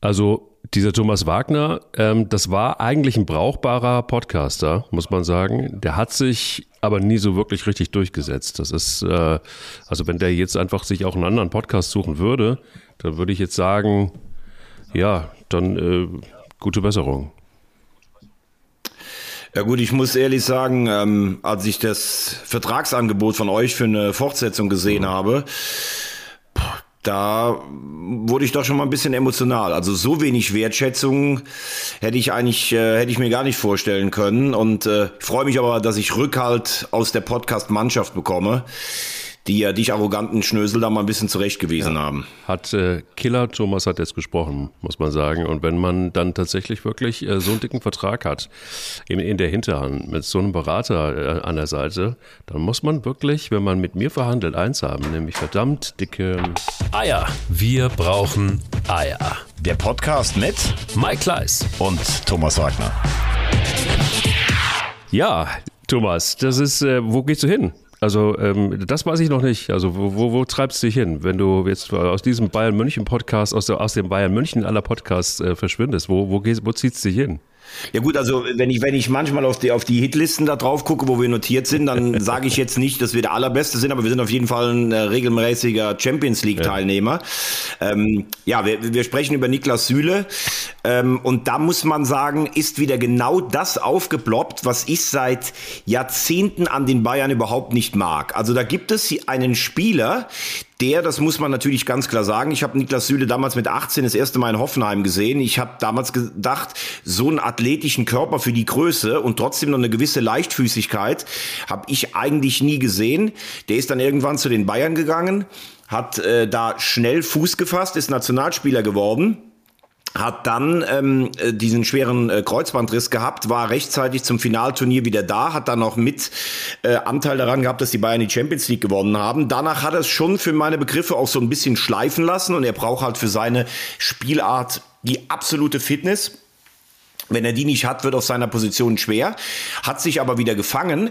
Also dieser Thomas Wagner, ähm, das war eigentlich ein brauchbarer Podcaster, muss man sagen. Der hat sich aber nie so wirklich richtig durchgesetzt. Das ist, äh, also wenn der jetzt einfach sich auch einen anderen Podcast suchen würde, dann würde ich jetzt sagen, ja, dann äh, gute Besserung. Ja gut, ich muss ehrlich sagen, ähm, als ich das Vertragsangebot von euch für eine Fortsetzung gesehen mhm. habe, da wurde ich doch schon mal ein bisschen emotional. Also so wenig Wertschätzung hätte ich eigentlich äh, hätte ich mir gar nicht vorstellen können. Und äh, freue mich aber, dass ich Rückhalt aus der Podcast-Mannschaft bekomme die ja dich arroganten Schnösel da mal ein bisschen zurechtgewiesen ja. haben. Hat äh, Killer Thomas hat jetzt gesprochen, muss man sagen. Und wenn man dann tatsächlich wirklich äh, so einen dicken Vertrag hat, in, in der Hinterhand, mit so einem Berater äh, an der Seite, dann muss man wirklich, wenn man mit mir verhandelt, eins haben, nämlich verdammt dicke Eier. Wir brauchen Eier. Der Podcast mit Mike Kleiss und Thomas Wagner. Ja, Thomas, das ist, äh, wo gehst du hin? Also ähm, das weiß ich noch nicht. Also wo, wo, wo treibst du dich hin, wenn du jetzt aus diesem Bayern München Podcast, aus, aus dem Bayern München aller Podcasts äh, verschwindest? Wo, wo, gehst, wo ziehst du dich hin? Ja gut, also wenn ich, wenn ich manchmal auf die, auf die Hitlisten da drauf gucke, wo wir notiert sind, dann sage ich jetzt nicht, dass wir der Allerbeste sind, aber wir sind auf jeden Fall ein äh, regelmäßiger Champions League-Teilnehmer. Ja, ähm, ja wir, wir sprechen über Niklas Süle ähm, und da muss man sagen, ist wieder genau das aufgeploppt, was ich seit Jahrzehnten an den Bayern überhaupt nicht mag. Also da gibt es einen Spieler, der, das muss man natürlich ganz klar sagen, ich habe Niklas Süle damals mit 18 das erste Mal in Hoffenheim gesehen. Ich habe damals gedacht, so einen athletischen Körper für die Größe und trotzdem noch eine gewisse Leichtfüßigkeit habe ich eigentlich nie gesehen. Der ist dann irgendwann zu den Bayern gegangen, hat äh, da schnell Fuß gefasst, ist Nationalspieler geworden hat dann ähm, äh, diesen schweren äh, Kreuzbandriss gehabt, war rechtzeitig zum Finalturnier wieder da, hat dann noch mit äh, Anteil daran gehabt, dass die Bayern die Champions League gewonnen haben. Danach hat er es schon für meine Begriffe auch so ein bisschen schleifen lassen und er braucht halt für seine Spielart die absolute Fitness. Wenn er die nicht hat, wird auf seiner Position schwer. Hat sich aber wieder gefangen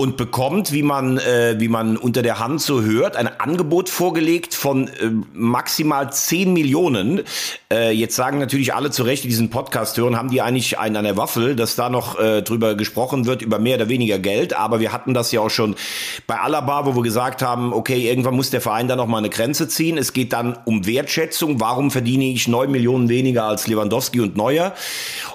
und bekommt, wie man, äh, wie man unter der Hand so hört, ein Angebot vorgelegt von äh, maximal 10 Millionen. Äh, jetzt sagen natürlich alle zu Recht, die diesen Podcast hören, haben die eigentlich einen an der Waffel, dass da noch äh, drüber gesprochen wird, über mehr oder weniger Geld. Aber wir hatten das ja auch schon bei Alaba, wo wir gesagt haben, okay, irgendwann muss der Verein da noch mal eine Grenze ziehen. Es geht dann um Wertschätzung. Warum verdiene ich 9 Millionen weniger als Lewandowski und Neuer?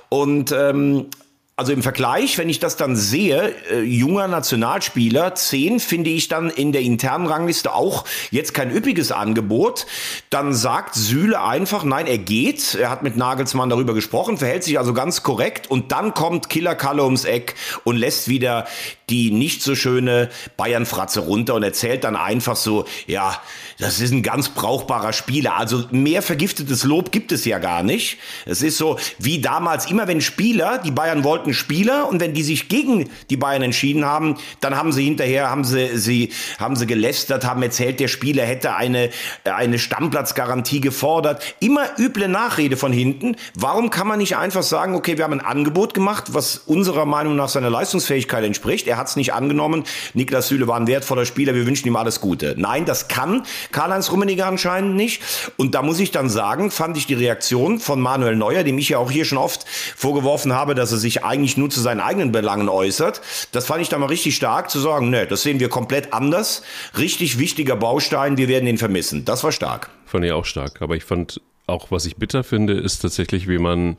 Und ähm, also im Vergleich, wenn ich das dann sehe, äh, junger Nationalspieler, 10 finde ich dann in der internen Rangliste auch jetzt kein üppiges Angebot. Dann sagt Süle einfach, nein, er geht. Er hat mit Nagelsmann darüber gesprochen, verhält sich also ganz korrekt. Und dann kommt Killer Kalle ums Eck und lässt wieder die nicht so schöne Bayern-Fratze runter und erzählt dann einfach so, ja, das ist ein ganz brauchbarer Spieler. Also mehr vergiftetes Lob gibt es ja gar nicht. Es ist so wie damals immer, wenn Spieler, die Bayern wollten Spieler und wenn die sich gegen die Bayern entschieden haben, dann haben sie hinterher, haben sie, sie, haben sie gelästert, haben erzählt, der Spieler hätte eine, eine Stammplatzgarantie gefordert. Immer üble Nachrede von hinten. Warum kann man nicht einfach sagen, okay, wir haben ein Angebot gemacht, was unserer Meinung nach seiner Leistungsfähigkeit entspricht. Er hat es nicht angenommen. Niklas Süle war ein wertvoller Spieler, wir wünschen ihm alles Gute. Nein, das kann Karl-Heinz Rummenigge anscheinend nicht. Und da muss ich dann sagen, fand ich die Reaktion von Manuel Neuer, dem ich ja auch hier schon oft vorgeworfen habe, dass er sich eigentlich nur zu seinen eigenen Belangen äußert. Das fand ich dann mal richtig stark zu sagen, ne, das sehen wir komplett anders. Richtig wichtiger Baustein, wir werden ihn vermissen. Das war stark. Fand ich auch stark. Aber ich fand auch, was ich bitter finde, ist tatsächlich, wie man,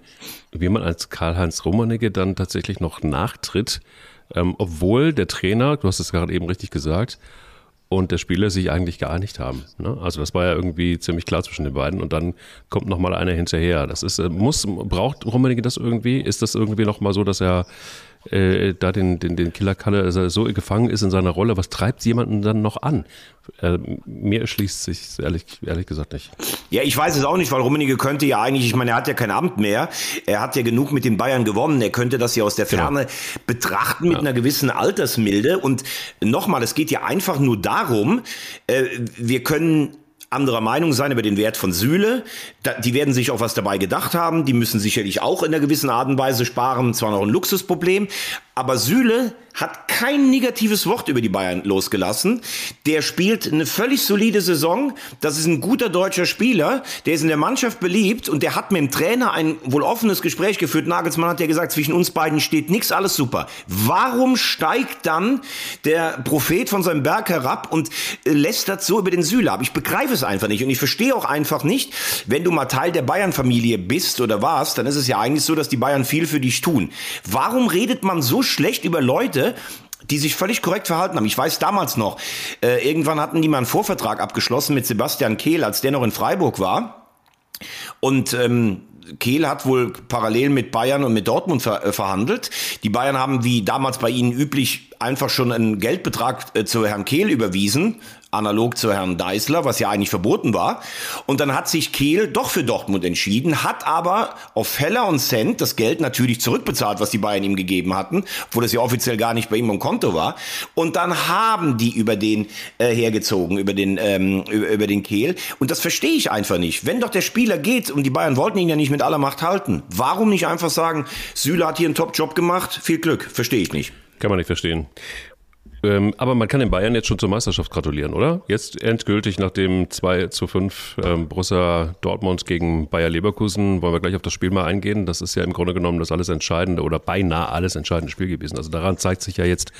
wie man als Karl-Heinz Rummenigge dann tatsächlich noch nachtritt, ähm, obwohl der Trainer, du hast es gerade eben richtig gesagt, und der Spieler sich eigentlich geeinigt haben. Ne? Also das war ja irgendwie ziemlich klar zwischen den beiden und dann kommt noch mal einer hinterher. Das ist äh, muss braucht Rummenigge das irgendwie? Ist das irgendwie noch mal so, dass er äh, da den, den, den Killer Kalle also so gefangen ist in seiner Rolle, was treibt jemanden dann noch an? Äh, mir erschließt sich ehrlich, ehrlich gesagt nicht. Ja, ich weiß es auch nicht, weil Rummenigge könnte ja eigentlich, ich meine, er hat ja kein Amt mehr, er hat ja genug mit den Bayern gewonnen, er könnte das ja aus der genau. Ferne genau. betrachten mit ja. einer gewissen Altersmilde und nochmal, es geht ja einfach nur darum, äh, wir können anderer Meinung sein über den Wert von Sühle. die werden sich auch was dabei gedacht haben. Die müssen sicherlich auch in einer gewissen Art und Weise sparen. Zwar noch ein Luxusproblem. Aber Süle hat kein negatives Wort über die Bayern losgelassen. Der spielt eine völlig solide Saison. Das ist ein guter deutscher Spieler. Der ist in der Mannschaft beliebt und der hat mit dem Trainer ein wohl offenes Gespräch geführt. Nagelsmann hat ja gesagt, zwischen uns beiden steht nichts, alles super. Warum steigt dann der Prophet von seinem Berg herab und äh, lässt das so über den Süle ab? Ich begreife es einfach nicht und ich verstehe auch einfach nicht, wenn du mal Teil der Bayern-Familie bist oder warst, dann ist es ja eigentlich so, dass die Bayern viel für dich tun. Warum redet man so schlecht über Leute, die sich völlig korrekt verhalten haben. Ich weiß damals noch, äh, irgendwann hatten die mal einen Vorvertrag abgeschlossen mit Sebastian Kehl, als der noch in Freiburg war. Und ähm, Kehl hat wohl parallel mit Bayern und mit Dortmund ver äh, verhandelt. Die Bayern haben wie damals bei ihnen üblich einfach schon einen Geldbetrag äh, zu Herrn Kehl überwiesen, analog zu Herrn Deißler, was ja eigentlich verboten war. Und dann hat sich Kehl doch für Dortmund entschieden, hat aber auf Heller und Cent das Geld natürlich zurückbezahlt, was die Bayern ihm gegeben hatten, obwohl das ja offiziell gar nicht bei ihm im Konto war. Und dann haben die über den äh, hergezogen, über den, ähm, über, über den Kehl. Und das verstehe ich einfach nicht. Wenn doch der Spieler geht und die Bayern wollten ihn ja nicht mit aller Macht halten, warum nicht einfach sagen, Süle hat hier einen Top-Job gemacht, viel Glück? Verstehe ich nicht. Kann man nicht verstehen. Ähm, aber man kann den Bayern jetzt schon zur Meisterschaft gratulieren, oder? Jetzt endgültig nach dem 2 zu 5 ähm, Borussia Dortmund gegen Bayer Leverkusen wollen wir gleich auf das Spiel mal eingehen. Das ist ja im Grunde genommen das alles entscheidende oder beinahe alles entscheidende Spiel gewesen. Also daran zeigt sich ja jetzt,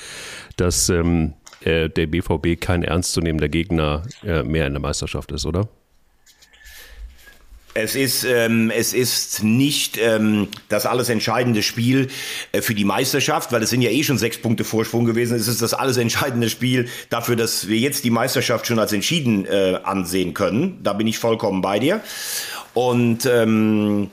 dass ähm, äh, der BVB kein ernstzunehmender Gegner äh, mehr in der Meisterschaft ist, oder? Es ist, ähm, es ist nicht ähm, das alles entscheidende Spiel äh, für die Meisterschaft, weil es sind ja eh schon sechs Punkte Vorsprung gewesen. Es ist das alles entscheidende Spiel dafür, dass wir jetzt die Meisterschaft schon als entschieden äh, ansehen können. Da bin ich vollkommen bei dir. Und ähm,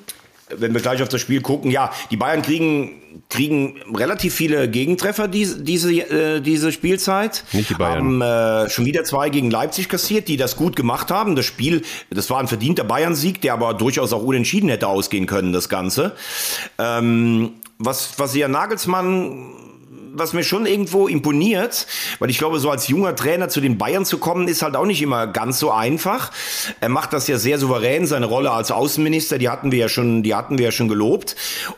wenn wir gleich auf das Spiel gucken, ja, die Bayern kriegen kriegen relativ viele Gegentreffer diese diese äh, diese Spielzeit. Nicht die Bayern. Haben äh, schon wieder zwei gegen Leipzig kassiert, die das gut gemacht haben. Das Spiel, das war ein verdienter Bayern-Sieg, der aber durchaus auch unentschieden hätte ausgehen können. Das Ganze. Ähm, was was ja Nagelsmann was mir schon irgendwo imponiert, weil ich glaube, so als junger Trainer zu den Bayern zu kommen, ist halt auch nicht immer ganz so einfach. Er macht das ja sehr souverän, seine Rolle als Außenminister, die hatten wir ja schon, die hatten wir ja schon gelobt.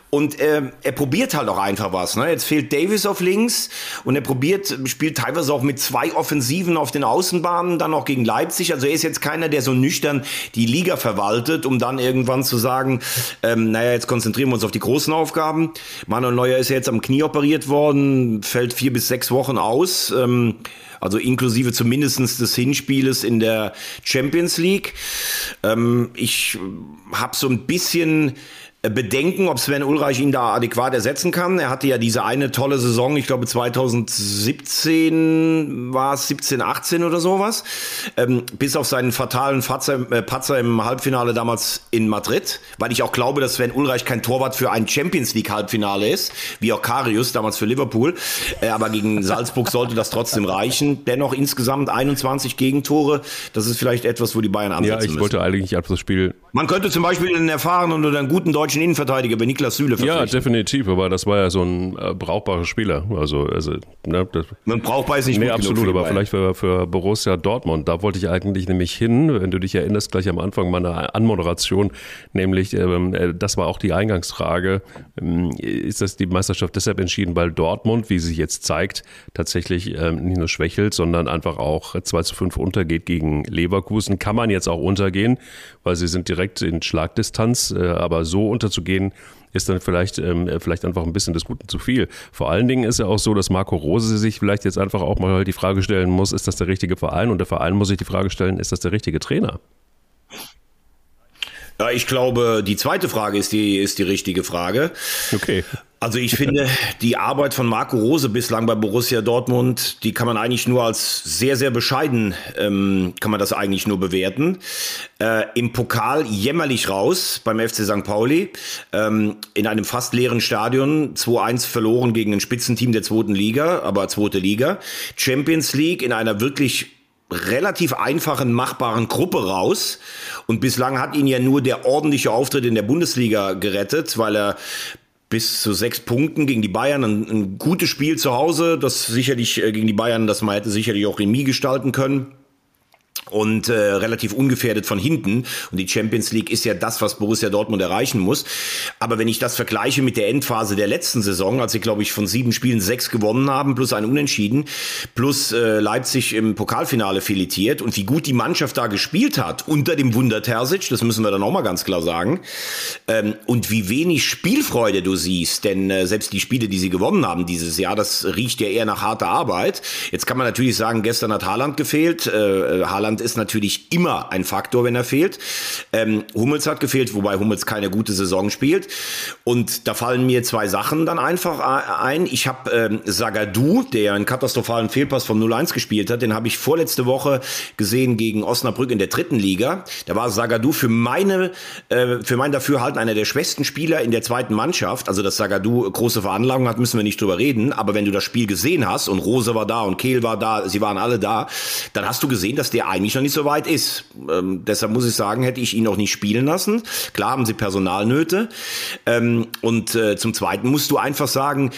Und äh, er probiert halt auch einfach was. Ne? Jetzt fehlt Davis auf links und er probiert, spielt teilweise auch mit zwei Offensiven auf den Außenbahnen, dann auch gegen Leipzig. Also er ist jetzt keiner, der so nüchtern die Liga verwaltet, um dann irgendwann zu sagen, ähm, naja, jetzt konzentrieren wir uns auf die großen Aufgaben. Manuel Neuer ist ja jetzt am Knie operiert worden fällt vier bis sechs Wochen aus. Ähm, also inklusive zumindestens des Hinspieles in der Champions League. Ähm, ich habe so ein bisschen Bedenken, ob Sven Ulreich ihn da adäquat ersetzen kann. Er hatte ja diese eine tolle Saison, ich glaube 2017 war es 17, 18 oder sowas, ähm, bis auf seinen fatalen Patzer, äh, Patzer im Halbfinale damals in Madrid, weil ich auch glaube, dass Sven Ulreich kein Torwart für ein Champions League Halbfinale ist, wie auch Karius damals für Liverpool, äh, aber gegen Salzburg sollte das trotzdem reichen. Dennoch insgesamt 21 Gegentore, das ist vielleicht etwas, wo die Bayern ansetzen Ja, ich müssen. wollte eigentlich auf das Spiel Man könnte zum Beispiel einen erfahrenen oder einen guten deutschen Innenverteidiger bei Niklas Süle Ja, verpflichten. definitiv, aber das war ja so ein äh, brauchbarer Spieler. Also, also ne, das, Man braucht beides nicht nee, absolut, aber vielleicht für, für Borussia Dortmund. Da wollte ich eigentlich nämlich hin, wenn du dich erinnerst, gleich am Anfang meiner Anmoderation, nämlich, ähm, äh, das war auch die Eingangsfrage, ähm, ist das die Meisterschaft deshalb entschieden, weil Dortmund, wie sich jetzt zeigt, tatsächlich ähm, nicht nur schwächelt, sondern einfach auch 2 zu 5 untergeht gegen Leverkusen. Kann man jetzt auch untergehen, weil sie sind direkt in Schlagdistanz, äh, aber so unterzugehen, ist dann vielleicht, ähm, vielleicht einfach ein bisschen des Guten zu viel. Vor allen Dingen ist ja auch so, dass Marco Rose sich vielleicht jetzt einfach auch mal die Frage stellen muss, ist das der richtige Verein? Und der Verein muss sich die Frage stellen, ist das der richtige Trainer? Ja, ich glaube, die zweite Frage ist die, ist die richtige Frage. Okay. Also ich finde, die Arbeit von Marco Rose bislang bei Borussia Dortmund, die kann man eigentlich nur als sehr, sehr bescheiden, ähm, kann man das eigentlich nur bewerten. Äh, Im Pokal jämmerlich raus beim FC St. Pauli, ähm, in einem fast leeren Stadion, 2-1 verloren gegen ein Spitzenteam der zweiten Liga, aber zweite Liga. Champions League in einer wirklich relativ einfachen, machbaren Gruppe raus. Und bislang hat ihn ja nur der ordentliche Auftritt in der Bundesliga gerettet, weil er bis zu sechs Punkten gegen die Bayern ein, ein gutes Spiel zu Hause, das sicherlich äh, gegen die Bayern, das man hätte sicherlich auch Remis gestalten können. Und äh, relativ ungefährdet von hinten. Und die Champions League ist ja das, was Borussia Dortmund erreichen muss. Aber wenn ich das vergleiche mit der Endphase der letzten Saison, als sie, glaube ich, von sieben Spielen sechs gewonnen haben, plus ein Unentschieden, plus äh, Leipzig im Pokalfinale filetiert und wie gut die Mannschaft da gespielt hat, unter dem Wunder Terzic, das müssen wir dann auch mal ganz klar sagen, ähm, und wie wenig Spielfreude du siehst, denn äh, selbst die Spiele, die sie gewonnen haben dieses Jahr, das riecht ja eher nach harter Arbeit. Jetzt kann man natürlich sagen, gestern hat Haaland gefehlt. Äh, äh Haaland ist natürlich immer ein Faktor, wenn er fehlt. Ähm, Hummels hat gefehlt, wobei Hummels keine gute Saison spielt. Und da fallen mir zwei Sachen dann einfach ein. Ich habe ähm, der einen katastrophalen Fehlpass vom 0-1 gespielt hat, den habe ich vorletzte Woche gesehen gegen Osnabrück in der dritten Liga. Da war Sagadu für meine, äh, für mein Dafürhalten einer der schwächsten Spieler in der zweiten Mannschaft. Also dass Sagadu große Veranlagung hat, müssen wir nicht drüber reden. Aber wenn du das Spiel gesehen hast und Rose war da und Kehl war da, sie waren alle da, dann hast du gesehen, dass der eigentlich noch nicht so weit ist. Ähm, deshalb muss ich sagen, hätte ich ihn noch nicht spielen lassen. Klar haben sie Personalnöte. Ähm, und äh, zum Zweiten musst du einfach sagen,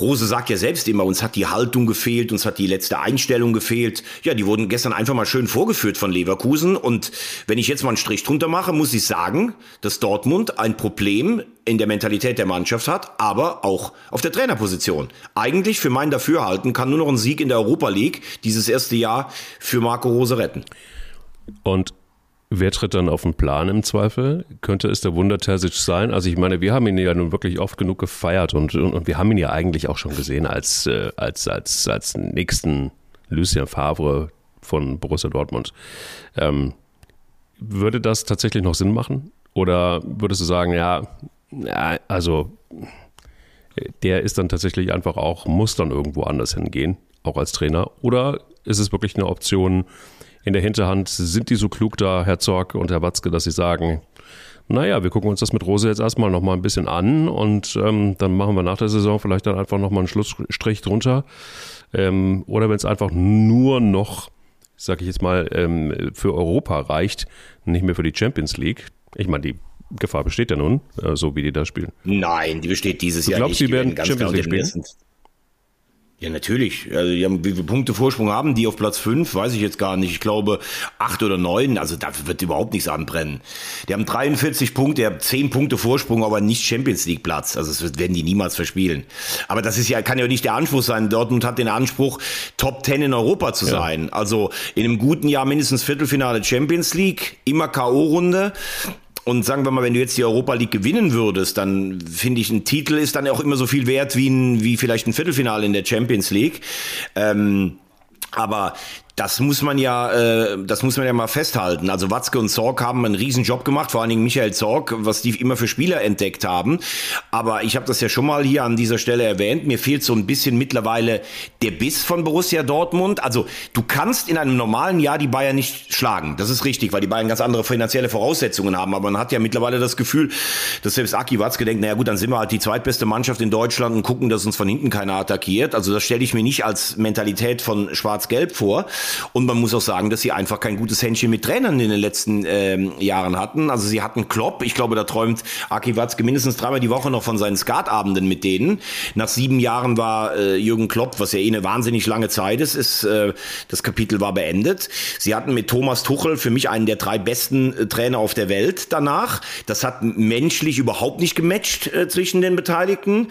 Rose sagt ja selbst immer, uns hat die Haltung gefehlt, uns hat die letzte Einstellung gefehlt. Ja, die wurden gestern einfach mal schön vorgeführt von Leverkusen. Und wenn ich jetzt mal einen Strich drunter mache, muss ich sagen, dass Dortmund ein Problem in der Mentalität der Mannschaft hat, aber auch auf der Trainerposition. Eigentlich für mein Dafürhalten kann nur noch ein Sieg in der Europa League dieses erste Jahr für Marco Rose retten. Und wer tritt dann auf den Plan im Zweifel? Könnte es der Wunder Terzic sein? Also ich meine, wir haben ihn ja nun wirklich oft genug gefeiert und, und, und wir haben ihn ja eigentlich auch schon gesehen als, äh, als, als, als nächsten Lucien Favre von Borussia Dortmund. Ähm, würde das tatsächlich noch Sinn machen? Oder würdest du sagen, ja, ja, also der ist dann tatsächlich einfach auch, muss dann irgendwo anders hingehen, auch als Trainer? Oder ist es wirklich eine Option, in der Hinterhand sind die so klug da, Herr Zorg und Herr Watzke, dass sie sagen, naja, wir gucken uns das mit Rose jetzt erstmal nochmal ein bisschen an und ähm, dann machen wir nach der Saison vielleicht dann einfach nochmal einen Schlussstrich drunter. Ähm, oder wenn es einfach nur noch, sag ich jetzt mal, ähm, für Europa reicht, nicht mehr für die Champions League. Ich meine, die Gefahr besteht ja nun, äh, so wie die da spielen. Nein, die besteht dieses du Jahr glaubst, nicht. Glaubst du, die werden Champions League spielen? Ja, natürlich. Also, die haben, wie viele Punkte Vorsprung haben die auf Platz 5? Weiß ich jetzt gar nicht. Ich glaube, acht oder neun. Also, da wird überhaupt nichts anbrennen. Die haben 43 Punkte, die haben 10 Punkte Vorsprung, aber nicht Champions League Platz. Also, das werden die niemals verspielen. Aber das ist ja, kann ja nicht der Anspruch sein. Dortmund hat den Anspruch, Top 10 in Europa zu sein. Ja. Also, in einem guten Jahr mindestens Viertelfinale Champions League, immer K.O.-Runde. Und sagen wir mal, wenn du jetzt die Europa League gewinnen würdest, dann finde ich, ein Titel ist dann auch immer so viel wert wie, ein, wie vielleicht ein Viertelfinale in der Champions League. Ähm, aber das muss man ja, äh, das muss man ja mal festhalten. Also Watzke und Zorg haben einen riesen Job gemacht, vor allen Dingen Michael Zorg, was die immer für Spieler entdeckt haben. Aber ich habe das ja schon mal hier an dieser Stelle erwähnt. Mir fehlt so ein bisschen mittlerweile der Biss von Borussia Dortmund. Also du kannst in einem normalen Jahr die Bayern nicht schlagen. Das ist richtig, weil die Bayern ganz andere finanzielle Voraussetzungen haben. Aber man hat ja mittlerweile das Gefühl, dass selbst Aki Watzke denkt, naja gut, dann sind wir halt die zweitbeste Mannschaft in Deutschland und gucken, dass uns von hinten keiner attackiert. Also das stelle ich mir nicht als Mentalität von Schwarz-Gelb vor. Und man muss auch sagen, dass sie einfach kein gutes Händchen mit Trainern in den letzten ähm, Jahren hatten. Also sie hatten Klopp, ich glaube, da träumt Aki Watzke mindestens dreimal die Woche noch von seinen Skatabenden mit denen. Nach sieben Jahren war äh, Jürgen Klopp, was ja eh eine wahnsinnig lange Zeit ist, ist äh, das Kapitel war beendet. Sie hatten mit Thomas Tuchel für mich einen der drei besten äh, Trainer auf der Welt danach. Das hat menschlich überhaupt nicht gematcht äh, zwischen den Beteiligten.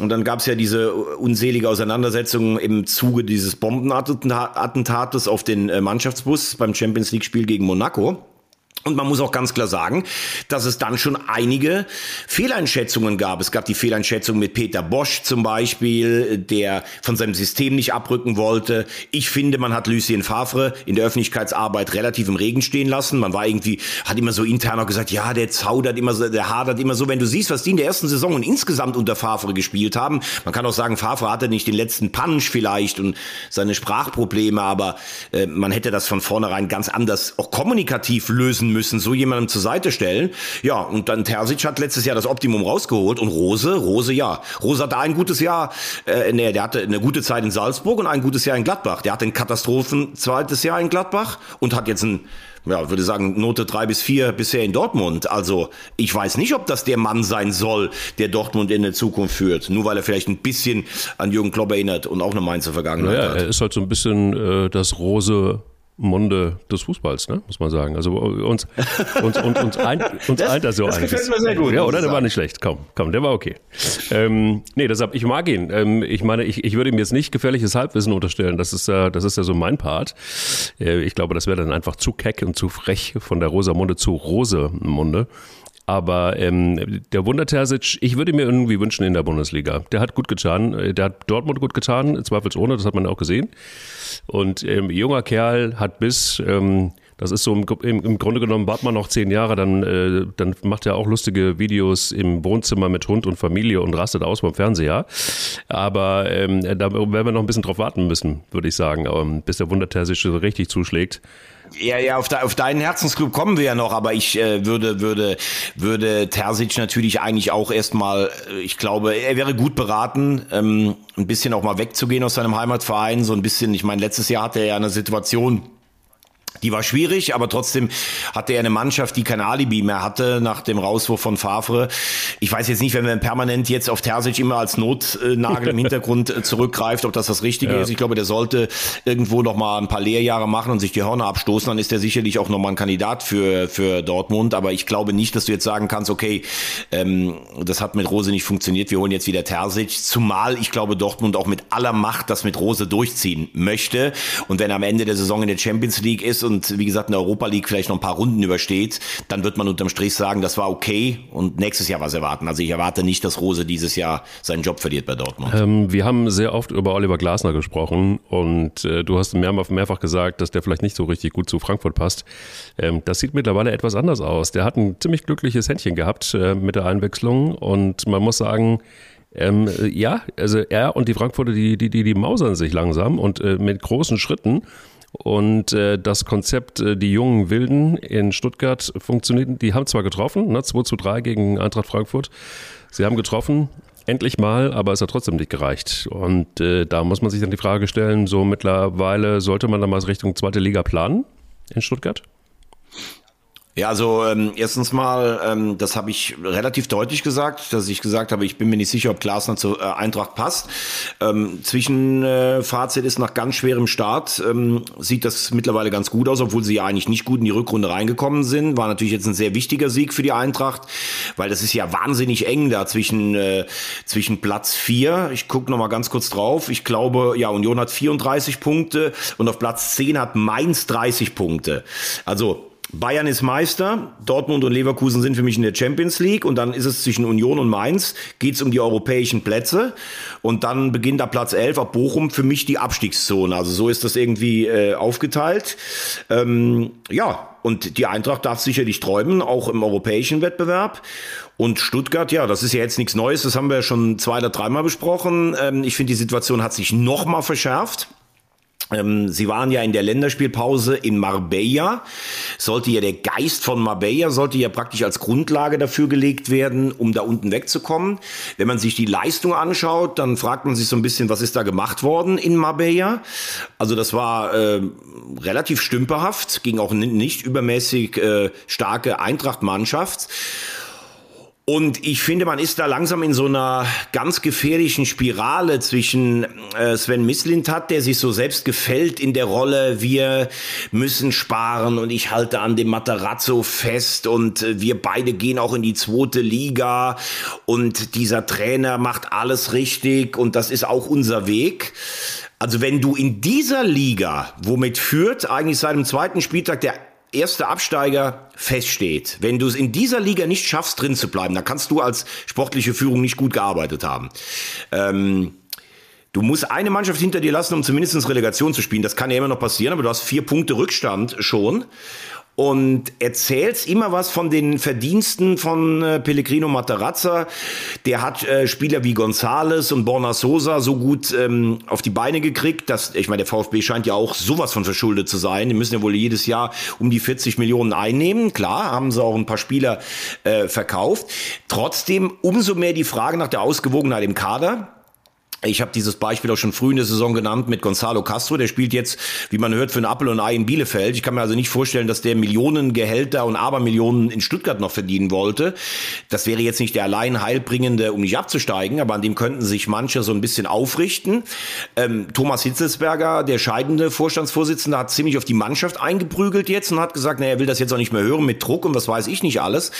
Und dann gab es ja diese unselige Auseinandersetzung im Zuge dieses Bombenattentates Abschluss auf den äh, Mannschaftsbus beim Champions League Spiel gegen Monaco. Und man muss auch ganz klar sagen, dass es dann schon einige Fehleinschätzungen gab. Es gab die Fehleinschätzung mit Peter Bosch zum Beispiel, der von seinem System nicht abrücken wollte. Ich finde, man hat Lucien Favre in der Öffentlichkeitsarbeit relativ im Regen stehen lassen. Man war irgendwie, hat immer so interner gesagt, ja, der zaudert immer so, der hadert immer so. Wenn du siehst, was die in der ersten Saison und insgesamt unter Favre gespielt haben, man kann auch sagen, Favre hatte nicht den letzten Punch vielleicht und seine Sprachprobleme, aber äh, man hätte das von vornherein ganz anders auch kommunikativ lösen müssen, so jemandem zur Seite stellen. Ja, und dann Terzic hat letztes Jahr das Optimum rausgeholt und Rose, Rose ja. Rose hatte ein gutes Jahr, äh, nee, der hatte eine gute Zeit in Salzburg und ein gutes Jahr in Gladbach. Der hatte ein Katastrophen zweites Jahr in Gladbach und hat jetzt ein ja, würde sagen, Note drei bis vier bisher in Dortmund. Also ich weiß nicht, ob das der Mann sein soll, der Dortmund in der Zukunft führt. Nur weil er vielleicht ein bisschen an Jürgen Klopp erinnert und auch eine Mainzer Vergangenheit naja, hat. Er ist halt so ein bisschen äh, das Rose Munde des Fußballs, ne? muss man sagen. Also uns, uns, uns, uns, ein, uns Das- eint da so das einiges. gefällt mir sehr gut, Ja, oder? Der war nicht schlecht. Komm, komm, der war okay. Ähm, nee, deshalb, ich mag ihn. Ähm, ich meine, ich, ich würde ihm jetzt nicht gefährliches Halbwissen unterstellen. Das ist, äh, das ist ja so mein Part. Äh, ich glaube, das wäre dann einfach zu keck und zu frech von der Rosamunde zu Rosemunde. Aber ähm, der Wunder Terzic, ich würde mir irgendwie wünschen in der Bundesliga. Der hat gut getan. Äh, Der hat Dortmund gut getan, zweifelsohne, das hat man auch gesehen. Und ähm, junger Kerl hat bis, ähm, das ist so im, im, im Grunde genommen, wart man noch zehn Jahre, dann, äh, dann macht er auch lustige Videos im Wohnzimmer mit Hund und Familie und rastet aus beim Fernseher. Aber ähm, da werden wir noch ein bisschen drauf warten müssen, würde ich sagen, ähm, bis der Wunder Terzic so richtig zuschlägt. Ja, ja, auf, de, auf deinen Herzensclub kommen wir ja noch, aber ich äh, würde, würde, würde Terzic natürlich eigentlich auch erstmal, äh, ich glaube, er wäre gut beraten, ähm, ein bisschen auch mal wegzugehen aus seinem Heimatverein, so ein bisschen, ich meine, letztes Jahr hatte er ja eine Situation, die war schwierig, aber trotzdem hatte er eine Mannschaft, die kein Alibi mehr hatte nach dem Rauswurf von Favre. Ich weiß jetzt nicht, wenn man permanent jetzt auf Terzic immer als Notnagel im Hintergrund äh, zurückgreift, ob das das Richtige Ja. ist. Ich glaube, der sollte irgendwo noch mal ein paar Lehrjahre machen und sich die Hörner abstoßen. Dann ist er sicherlich auch noch mal ein Kandidat für, für Dortmund. Aber ich glaube nicht, dass du jetzt sagen kannst, okay, ähm, das hat mit Rose nicht funktioniert, wir holen jetzt wieder Terzic. Zumal ich glaube, Dortmund auch mit aller Macht das mit Rose durchziehen möchte. Und wenn er am Ende der Saison in der Champions League ist und wie gesagt in der Europa League vielleicht noch ein paar Runden übersteht, dann wird man unterm Strich sagen, das war okay und nächstes Jahr was erwarten. Also ich erwarte nicht, dass Rose dieses Jahr seinen Job verliert bei Dortmund. Ähm, wir haben sehr oft über Oliver Glasner gesprochen und äh, du hast mehrfach, mehrfach gesagt, dass der vielleicht nicht so richtig gut zu Frankfurt passt. Ähm, das sieht mittlerweile etwas anders aus. Der hat ein ziemlich glückliches Händchen gehabt äh, mit der Einwechslung und man muss sagen, ähm, äh, ja, also er und die Frankfurter, die, die, die, die mausern sich langsam und äh, mit großen Schritten. Und äh, das Konzept, äh, die jungen Wilden in Stuttgart funktioniert, die haben zwar getroffen, ne, 2 zu 3 gegen Eintracht Frankfurt. Sie haben getroffen, endlich mal, aber es hat trotzdem nicht gereicht. Und äh, da muss man sich dann die Frage stellen, so mittlerweile sollte man dann mal Richtung zweite Liga planen in Stuttgart? Ja, also ähm, erstens mal, ähm, das habe ich relativ deutlich gesagt, dass ich gesagt habe, ich bin mir nicht sicher, ob Glasner zur äh, Eintracht passt. Ähm, Zwischenfazit äh, ist nach ganz schwerem Start, ähm, sieht das mittlerweile ganz gut aus, obwohl sie ja eigentlich nicht gut in die Rückrunde reingekommen sind. War natürlich jetzt ein sehr wichtiger Sieg für die Eintracht, weil das ist ja wahnsinnig eng da zwischen, äh, zwischen Platz vier. Ich gucke noch mal ganz kurz drauf. Ich glaube, ja, Union hat 34 Punkte und auf Platz 10 hat Mainz 30 Punkte. Also Bayern ist Meister, Dortmund und Leverkusen sind für mich in der Champions League und dann ist es zwischen Union und Mainz, geht's um die europäischen Plätze und dann beginnt da Platz 11 ab Bochum für mich die Abstiegszone. Also so ist das irgendwie äh, aufgeteilt. Ähm, ja, und die Eintracht darf sicherlich träumen, auch im europäischen Wettbewerb. Und Stuttgart, ja, das ist ja jetzt nichts Neues, das haben wir ja schon zwei oder dreimal besprochen. Ähm, ich finde, die Situation hat sich noch mal verschärft. Ähm, Sie waren ja in der Länderspielpause in Marbella. Sollte ja der Geist von Marbella, sollte ja praktisch als Grundlage dafür gelegt werden, um da unten wegzukommen. Wenn man sich die Leistung anschaut, dann fragt man sich so ein bisschen, was ist da gemacht worden in Marbella? Also das war äh, relativ stümperhaft, ging auch nicht übermäßig äh, starke Eintracht-Mannschaft. Und ich finde, man ist da langsam in so einer ganz gefährlichen Spirale zwischen äh, Sven Mislintat, der sich so selbst gefällt in der Rolle, wir müssen sparen und ich halte an dem Matarazzo fest und äh, wir beide gehen auch in die zweite Liga und dieser Trainer macht alles richtig und das ist auch unser Weg. Also wenn du in dieser Liga, womit führt eigentlich seit dem zweiten Spieltag der erste Absteiger feststeht, wenn du es in dieser Liga nicht schaffst, drin zu bleiben, dann kannst du als sportliche Führung nicht gut gearbeitet haben. Ähm, du musst eine Mannschaft hinter dir lassen, um zumindest Relegation zu spielen. Das kann ja immer noch passieren, aber du hast vier Punkte Rückstand schon. Und erzählst immer was von den Verdiensten von äh, Pellegrino Matarazza. Der hat äh, Spieler wie Gonzales und Borna Sosa so gut ähm, auf die Beine gekriegt, dass, ich meine, der VfB scheint ja auch sowas von verschuldet zu sein. Die müssen ja wohl jedes Jahr um die 40 Millionen einnehmen. Klar, haben sie auch ein paar Spieler äh, verkauft. Trotzdem umso mehr die Frage nach der Ausgewogenheit im Kader. Ich habe dieses Beispiel auch schon früh in der Saison genannt mit Gonzalo Castro. Der spielt jetzt, wie man hört, für ein Apple und Ei in Bielefeld. Ich kann mir also nicht vorstellen, dass der Millionen Gehälter und Abermillionen in Stuttgart noch verdienen wollte. Das wäre jetzt nicht der allein Heilbringende, um nicht abzusteigen, aber an dem könnten sich manche so ein bisschen aufrichten. Ähm, Thomas Hitzelsberger, der scheidende Vorstandsvorsitzende, hat ziemlich auf die Mannschaft eingeprügelt jetzt und hat gesagt, naja, er will das jetzt auch nicht mehr hören mit Druck und was weiß ich nicht alles.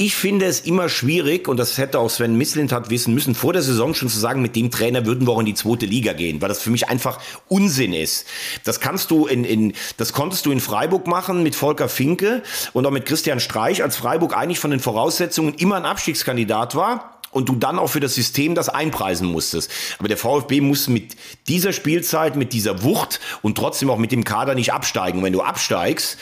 Ich finde es immer schwierig, und das hätte auch Sven Mislint hat wissen müssen, vor der Saison schon zu sagen, mit dem Trainer würden wir auch in die zweite Liga gehen, weil das für mich einfach Unsinn ist. Das kannst du in, in das konntest du in Freiburg machen mit Volker Finke und auch mit Christian Streich, als Freiburg eigentlich von den Voraussetzungen immer ein Abstiegskandidat war und du dann auch für das System das einpreisen musstest. Aber der VfB muss mit dieser Spielzeit, mit dieser Wucht und trotzdem auch mit dem Kader nicht absteigen. Und wenn du absteigst,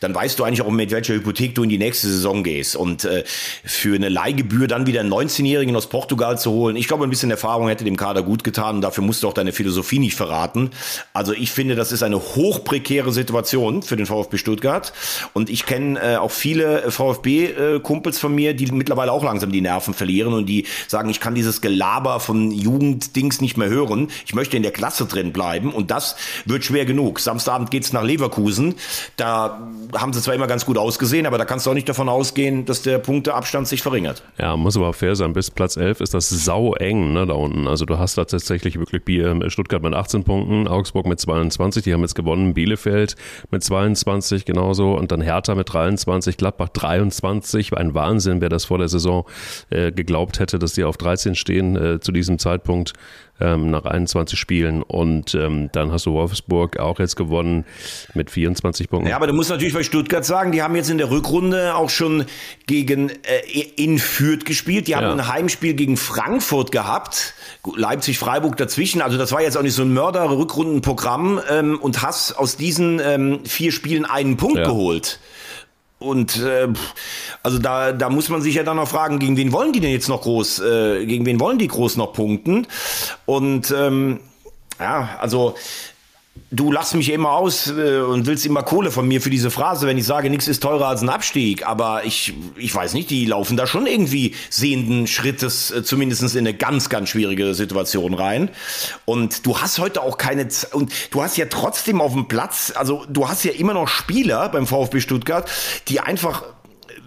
dann weißt du eigentlich auch, mit welcher Hypothek du in die nächste Saison gehst. Und äh, für eine Leihgebühr dann wieder einen 19-Jährigen aus Portugal zu holen, ich glaube, ein bisschen Erfahrung hätte dem Kader gut getan und dafür musst du auch deine Philosophie nicht verraten. Also ich finde, das ist eine hochprekäre Situation für den VfB Stuttgart. Und ich kenne äh, auch viele VfB-Kumpels von mir, die mittlerweile auch langsam die Nerven verlieren und die sagen, ich kann dieses Gelaber von Jugenddings nicht mehr hören. Ich möchte in der Klasse drin bleiben und das wird schwer genug. Samstagabend geht's nach Leverkusen. Da haben sie zwar immer ganz gut ausgesehen, aber da kannst du auch nicht davon ausgehen, dass der Punkteabstand sich verringert. Ja, muss aber fair sein. Bis Platz 11 ist das sau eng ne, da unten. Also du hast da tatsächlich wirklich Stuttgart mit 18 Punkten, Augsburg mit 22, die haben jetzt gewonnen, Bielefeld mit 22 genauso und dann Hertha mit 23, Gladbach 23. Ein Wahnsinn, wer das vor der Saison äh, geglaubt hätte, dass die auf 13 stehen äh, zu diesem Zeitpunkt ähm, nach 21 Spielen. Und ähm, dann hast du Wolfsburg auch jetzt gewonnen mit 24 Punkten. Ja, aber du musst natürlich bei Stuttgart sagen, die haben jetzt in der Rückrunde auch schon gegen äh, in Fürth gespielt. Die haben ja. ein Heimspiel gegen Frankfurt gehabt. Leipzig, Freiburg dazwischen. Also das war jetzt auch nicht so ein Mörder-Rückrundenprogramm ähm, und hast aus diesen ähm, vier Spielen einen Punkt ja. geholt. Und äh, also da, da muss man sich ja dann noch fragen, gegen wen wollen die denn jetzt noch groß, äh, gegen wen wollen die groß noch punkten? Und ähm, ja, also du lachst mich immer aus äh, und willst immer Kohle von mir für diese Phrase, wenn ich sage, nichts ist teurer als ein Abstieg. Aber ich, ich weiß nicht, die laufen da schon irgendwie sehenden Schrittes, äh, zumindest in eine ganz, ganz schwierige Situation rein. Und du hast heute auch keine, Z und du hast ja trotzdem auf dem Platz, also du hast ja immer noch Spieler beim VfB Stuttgart, die einfach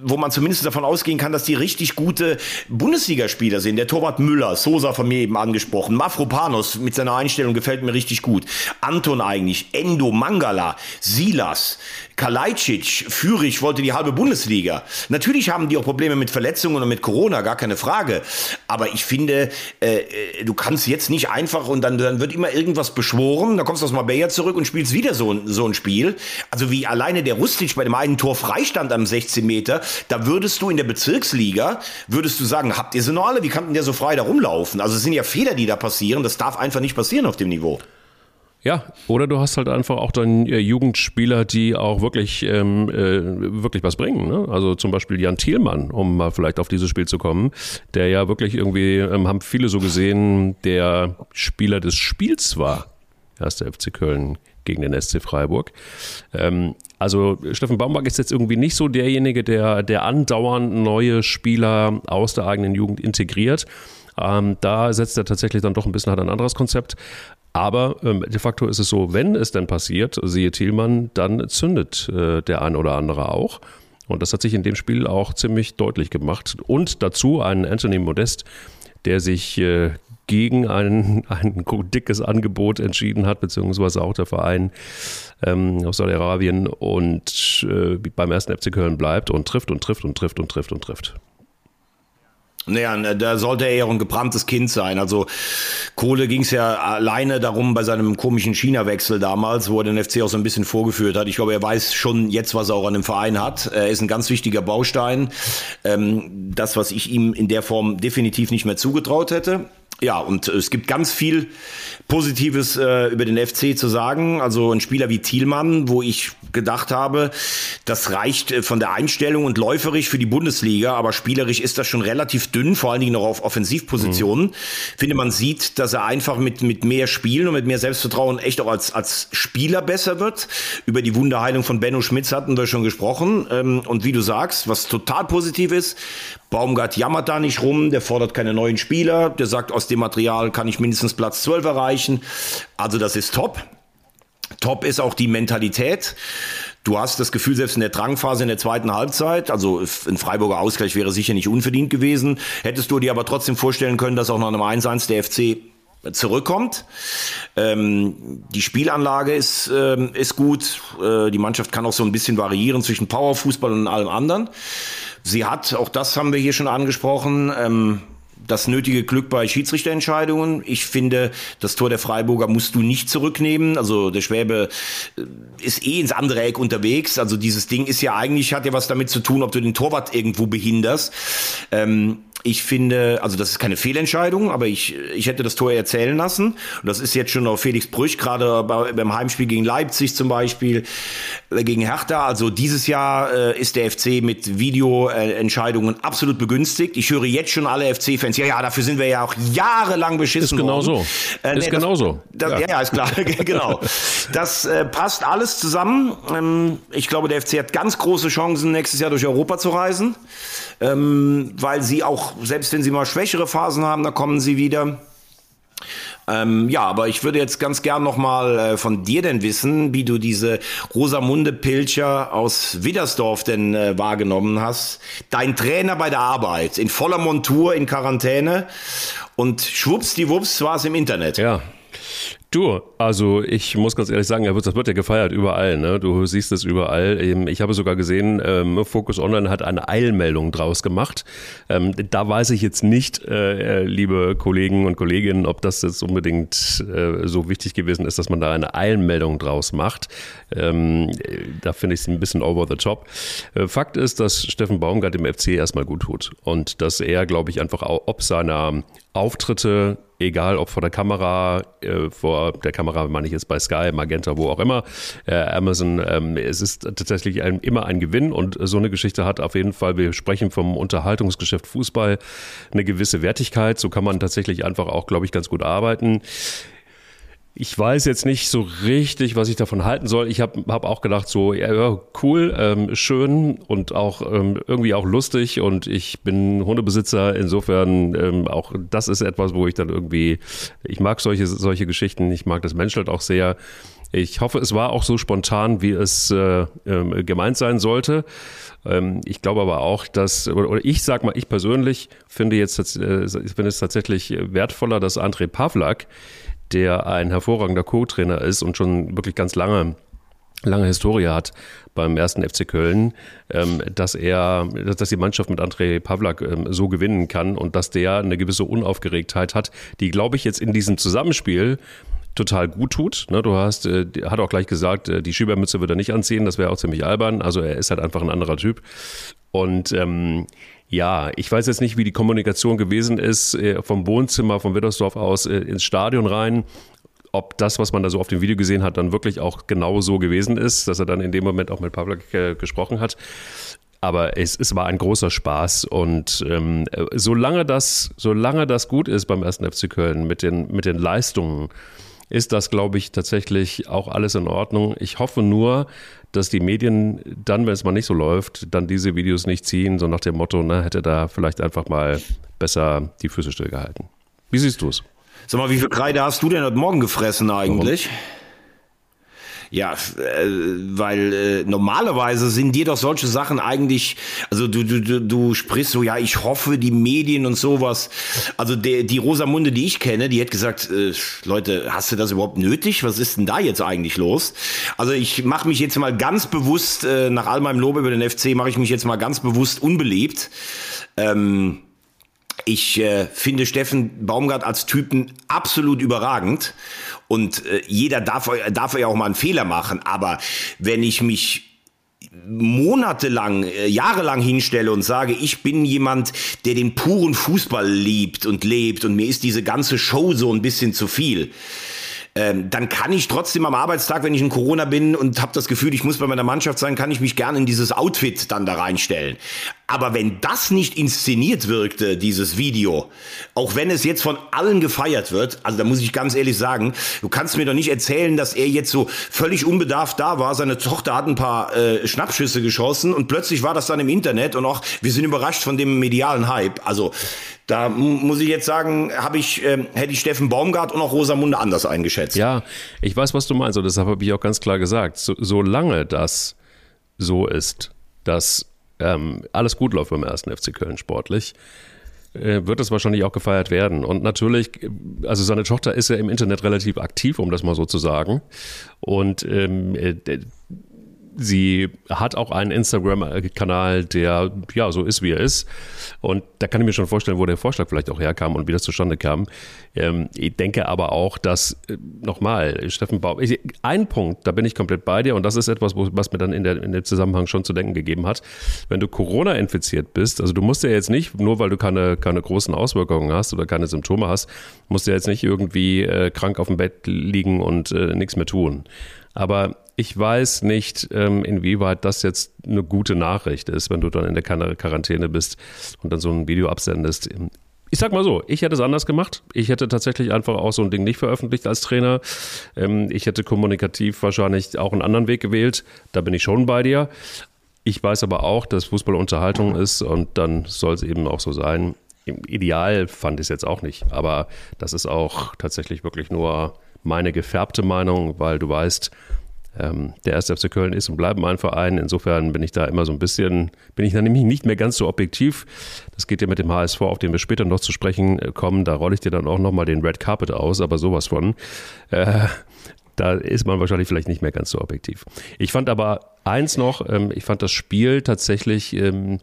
wo man zumindest davon ausgehen kann, dass die richtig gute Bundesligaspieler sind. Der Torwart Müller, Sosa von mir eben angesprochen, Mafropanos mit seiner Einstellung gefällt mir richtig gut. Anton eigentlich, Endo, Mangala, Silas, Kalajdzic, Fürich wollte die halbe Bundesliga. Natürlich haben die auch Probleme mit Verletzungen und mit Corona, gar keine Frage. Aber ich finde, äh, äh, du kannst jetzt nicht einfach und dann, dann wird immer irgendwas beschworen, dann kommst du aus Marbella zurück und spielst wieder so, so ein Spiel. Also wie alleine der Rustic bei dem einen Tor freistand am 16 Meter, da würdest du in der Bezirksliga, würdest du sagen, habt ihr sie noch alle? Wie kann denn der so frei da rumlaufen? Also es sind ja Fehler, die da passieren. Das darf einfach nicht passieren auf dem Niveau. Ja, oder du hast halt einfach auch dann äh, Jugendspieler, die auch wirklich, ähm, äh, wirklich was bringen. Ne? Also zum Beispiel Jan Thielmann, um mal vielleicht auf dieses Spiel zu kommen, der ja wirklich irgendwie, ähm, haben viele so gesehen, der Spieler des Spiels war. Erster FC Köln gegen den SC Freiburg. Ähm, also Steffen Baumbach ist jetzt irgendwie nicht so derjenige, der, der andauernd neue Spieler aus der eigenen Jugend integriert. Ähm, da setzt er tatsächlich dann doch ein bisschen halt ein anderes Konzept. Aber ähm, de facto ist es so, wenn es denn passiert, siehe Thielmann, dann zündet äh, der ein oder andere auch. Und das hat sich in dem Spiel auch ziemlich deutlich gemacht. Und dazu ein Anthony Modest, der sich äh, gegen ein, ein dickes Angebot entschieden hat, beziehungsweise auch der Verein ähm, aus Saudi-Arabien und äh, beim ersten FC Köln bleibt und trifft und trifft und trifft und trifft und trifft. Naja, da sollte er ja ein gebranntes Kind sein. Also Kohle ging es ja alleine darum bei seinem komischen China-Wechsel damals, wo er den FC auch so ein bisschen vorgeführt hat. Ich glaube, er weiß schon jetzt, was er auch an dem Verein hat. Er ist ein ganz wichtiger Baustein. Ähm, das, was ich ihm in der Form definitiv nicht mehr zugetraut hätte. Ja, und es gibt ganz viel Positives äh, über den FC zu sagen. Also ein Spieler wie Thielmann, wo ich gedacht habe, das reicht äh, von der Einstellung und läuferisch für die Bundesliga, aber spielerisch ist das schon relativ dünn, vor allen Dingen noch auf Offensivpositionen. Mhm. Finde, man sieht, dass er einfach mit, mit mehr Spielen und mit mehr Selbstvertrauen echt auch als, als Spieler besser wird. Über die Wunderheilung von Benno Schmitz hatten wir schon gesprochen. Ähm, und wie du sagst, was total positiv ist, Baumgart jammert da nicht rum, der fordert keine neuen Spieler, der sagt, aus dem Material kann ich mindestens Platz 12 erreichen. Also das ist top. Top ist auch die Mentalität. Du hast das Gefühl, selbst in der Drangphase in der zweiten Halbzeit, also ein Freiburger Ausgleich wäre sicher nicht unverdient gewesen, hättest du dir aber trotzdem vorstellen können, dass auch nach einem 1-1 der FC zurückkommt. Ähm, die Spielanlage ist, ähm, ist gut. Äh, die Mannschaft kann auch so ein bisschen variieren zwischen Powerfußball und allem anderen. Sie hat, auch das haben wir hier schon angesprochen, ähm, das nötige Glück bei Schiedsrichterentscheidungen. Ich finde, das Tor der Freiburger musst du nicht zurücknehmen. Also der Schwäbe äh, ist eh ins andere Eck unterwegs. Also dieses Ding ist ja eigentlich, hat ja was damit zu tun, ob du den Torwart irgendwo behinderst. Ähm, ich finde, also das ist keine Fehlentscheidung, aber ich, ich hätte das Tor erzählen lassen. Und das ist jetzt schon auf Felix Brüch, gerade beim Heimspiel gegen Leipzig zum Beispiel, äh, gegen Hertha. Also dieses Jahr äh, ist der FC mit Videoentscheidungen absolut begünstigt. Ich höre jetzt schon alle FC-Fans, ja, ja, dafür sind wir ja auch jahrelang beschissen ist genau worden. So. Äh, ist nee, genau so. Das, ja. ja. ist klar, genau. Das äh, passt alles zusammen. Ähm, ich glaube, der FC hat ganz große Chancen, nächstes Jahr durch Europa zu reisen, ähm, weil sie auch selbst wenn sie mal schwächere Phasen haben, da kommen sie wieder. Ähm, ja, aber ich würde jetzt ganz gern noch mal äh, von dir denn wissen, wie du diese Rosamunde Pilcher aus Widdersdorf denn äh, wahrgenommen hast. Dein Trainer bei der Arbeit, in voller Montur, in Quarantäne und schwuppsdiwupps war es im Internet. Ja, Du, also ich muss ganz ehrlich sagen, das wird ja gefeiert überall. Ne? Du siehst es überall. Ich habe sogar gesehen, ähm, Focus Online hat eine Eilmeldung draus gemacht. Ähm, da weiß ich jetzt nicht, äh, liebe Kollegen und Kolleginnen, ob das jetzt unbedingt äh, so wichtig gewesen ist, dass man da eine Eilmeldung draus macht. Ähm, da finde ich es ein bisschen over the top. Äh, Fakt ist, dass Steffen Baumgart dem FC erstmal gut tut und dass er, glaube ich, einfach auch ob seiner Auftritte egal ob vor der Kamera, äh, vor der Kamera meine ich jetzt bei Sky, Magenta, wo auch immer, äh, Amazon, ähm, es ist tatsächlich ein, immer ein Gewinn und so eine Geschichte hat auf jeden Fall, wir sprechen vom Unterhaltungsgeschäft Fußball, eine gewisse Wertigkeit, so kann man tatsächlich einfach auch, glaube ich, ganz gut arbeiten. Ich weiß jetzt nicht so richtig, was ich davon halten soll. Ich habe hab auch gedacht, so, ja, cool, ähm, schön und auch ähm, irgendwie auch lustig. Und ich bin Hundebesitzer, insofern ähm, auch das ist etwas, wo ich dann irgendwie, ich mag solche, solche Geschichten, ich mag das Menschelt auch sehr. Ich hoffe, es war auch so spontan, wie es äh, äh, gemeint sein sollte. Ähm, ich glaube aber auch, dass, oder ich sag mal, ich persönlich finde jetzt, äh, finde es tatsächlich wertvoller, dass André Pavlak der ein hervorragender Co-Trainer ist und schon wirklich ganz lange lange Historie hat beim ersten FC Köln, ähm, dass er, dass die Mannschaft mit André Pavlak ähm, so gewinnen kann und dass der eine gewisse Unaufgeregtheit hat, die, glaube ich, jetzt in diesem Zusammenspiel total gut tut. Ne, du hast, äh, hat auch gleich gesagt, äh, die Schiebermütze wird er nicht anziehen, das wäre auch ziemlich albern. Also er ist halt einfach ein anderer Typ. Und ähm, ja, ich weiß jetzt nicht, wie die Kommunikation gewesen ist, äh, vom Wohnzimmer von Widdersdorf aus äh, ins Stadion rein. Ob das, was man da so auf dem Video gesehen hat, dann wirklich auch genau so gewesen ist, dass er dann in dem Moment auch mit Pavlak äh, gesprochen hat. Aber es, es war ein großer Spaß und ähm, solange das, solange das gut ist beim ersten FC Köln mit den, mit den Leistungen, ist das, glaube ich, tatsächlich auch alles in Ordnung. Ich hoffe nur, dass die Medien dann, wenn es mal nicht so läuft, dann diese Videos nicht ziehen, so nach dem Motto, ne, hätte da vielleicht einfach mal besser die Füße stillgehalten. Wie siehst du es? Sag mal, wie viel Kreide hast du denn heute Morgen gefressen eigentlich? Warum? Ja, äh, weil äh, normalerweise sind dir doch solche Sachen eigentlich, also du, du, du sprichst so, ja, ich hoffe, die Medien und sowas. Also der, die Rosamunde, die ich kenne, die hat gesagt, äh, Leute, hast du das überhaupt nötig? Was ist denn da jetzt eigentlich los? Also ich mache mich jetzt mal ganz bewusst, äh, nach all meinem Lob über den FC, mache ich mich jetzt mal ganz bewusst unbeliebt. Ähm, ich äh, finde Steffen Baumgart als Typen absolut überragend und äh, jeder darf, darf ja auch mal einen Fehler machen, aber wenn ich mich monatelang, äh, jahrelang hinstelle und sage, ich bin jemand, der den puren Fußball liebt und lebt und mir ist diese ganze Show so ein bisschen zu viel, ähm, dann kann ich trotzdem am Arbeitstag, wenn ich in Corona bin und habe das Gefühl, ich muss bei meiner Mannschaft sein, kann ich mich gerne in dieses Outfit dann da reinstellen. Aber wenn das nicht inszeniert wirkte, dieses Video, auch wenn es jetzt von allen gefeiert wird, also da muss ich ganz ehrlich sagen, du kannst mir doch nicht erzählen, dass er jetzt so völlig unbedarft da war. Seine Tochter hat ein paar äh, Schnappschüsse geschossen und plötzlich war das dann im Internet und auch wir sind überrascht von dem medialen Hype. Also da muss ich jetzt sagen, habe ich, äh, hätte ich Steffen Baumgart und auch Rosamunde anders eingeschätzt. Ja, ich weiß, was du meinst und deshalb habe ich auch ganz klar gesagt, so, solange das so ist, dass ähm, alles gut läuft beim ersten FC Köln sportlich, äh, wird es wahrscheinlich auch gefeiert werden. Und natürlich, also seine Tochter ist ja im Internet relativ aktiv, um das mal so zu sagen. Und ähm, äh, Sie hat auch einen Instagram-Kanal, der ja so ist, wie er ist. Und da kann ich mir schon vorstellen, wo der Vorschlag vielleicht auch herkam und wie das zustande kam. Ähm, ich denke aber auch, dass, äh, nochmal, Steffen Baum, ich, ein Punkt, da bin ich komplett bei dir und das ist etwas, was mir dann in, der, in dem Zusammenhang schon zu denken gegeben hat. Wenn du Corona infiziert bist, also du musst ja jetzt nicht, nur weil du keine, keine großen Auswirkungen hast oder keine Symptome hast, musst du ja jetzt nicht irgendwie äh, krank auf dem Bett liegen und äh, nichts mehr tun. Aber ich weiß nicht, ähm, inwieweit das jetzt eine gute Nachricht ist, wenn du dann in der Quarantäne bist und dann so ein Video absendest. Ich sag mal so, ich hätte es anders gemacht. Ich hätte tatsächlich einfach auch so ein Ding nicht veröffentlicht als Trainer. Ähm, ich hätte kommunikativ wahrscheinlich auch einen anderen Weg gewählt. Da bin ich schon bei dir. Ich weiß aber auch, dass Fußball Unterhaltung ist und dann soll es eben auch so sein. Im Ideal fand ich es jetzt auch nicht, aber das ist auch tatsächlich wirklich nur meine gefärbte Meinung, weil du weißt, ähm, der erste FC Köln ist und bleibt mein Verein. Insofern bin ich da immer so ein bisschen, bin ich da nämlich nicht mehr ganz so objektiv. Das geht ja mit dem HSV, auf den wir später noch zu sprechen äh, kommen. Da rolle ich dir dann auch nochmal den Red Carpet aus, aber sowas von. Äh, da ist man wahrscheinlich vielleicht nicht mehr ganz so objektiv. Ich fand aber eins noch, ähm, ich fand das Spiel tatsächlich ähm,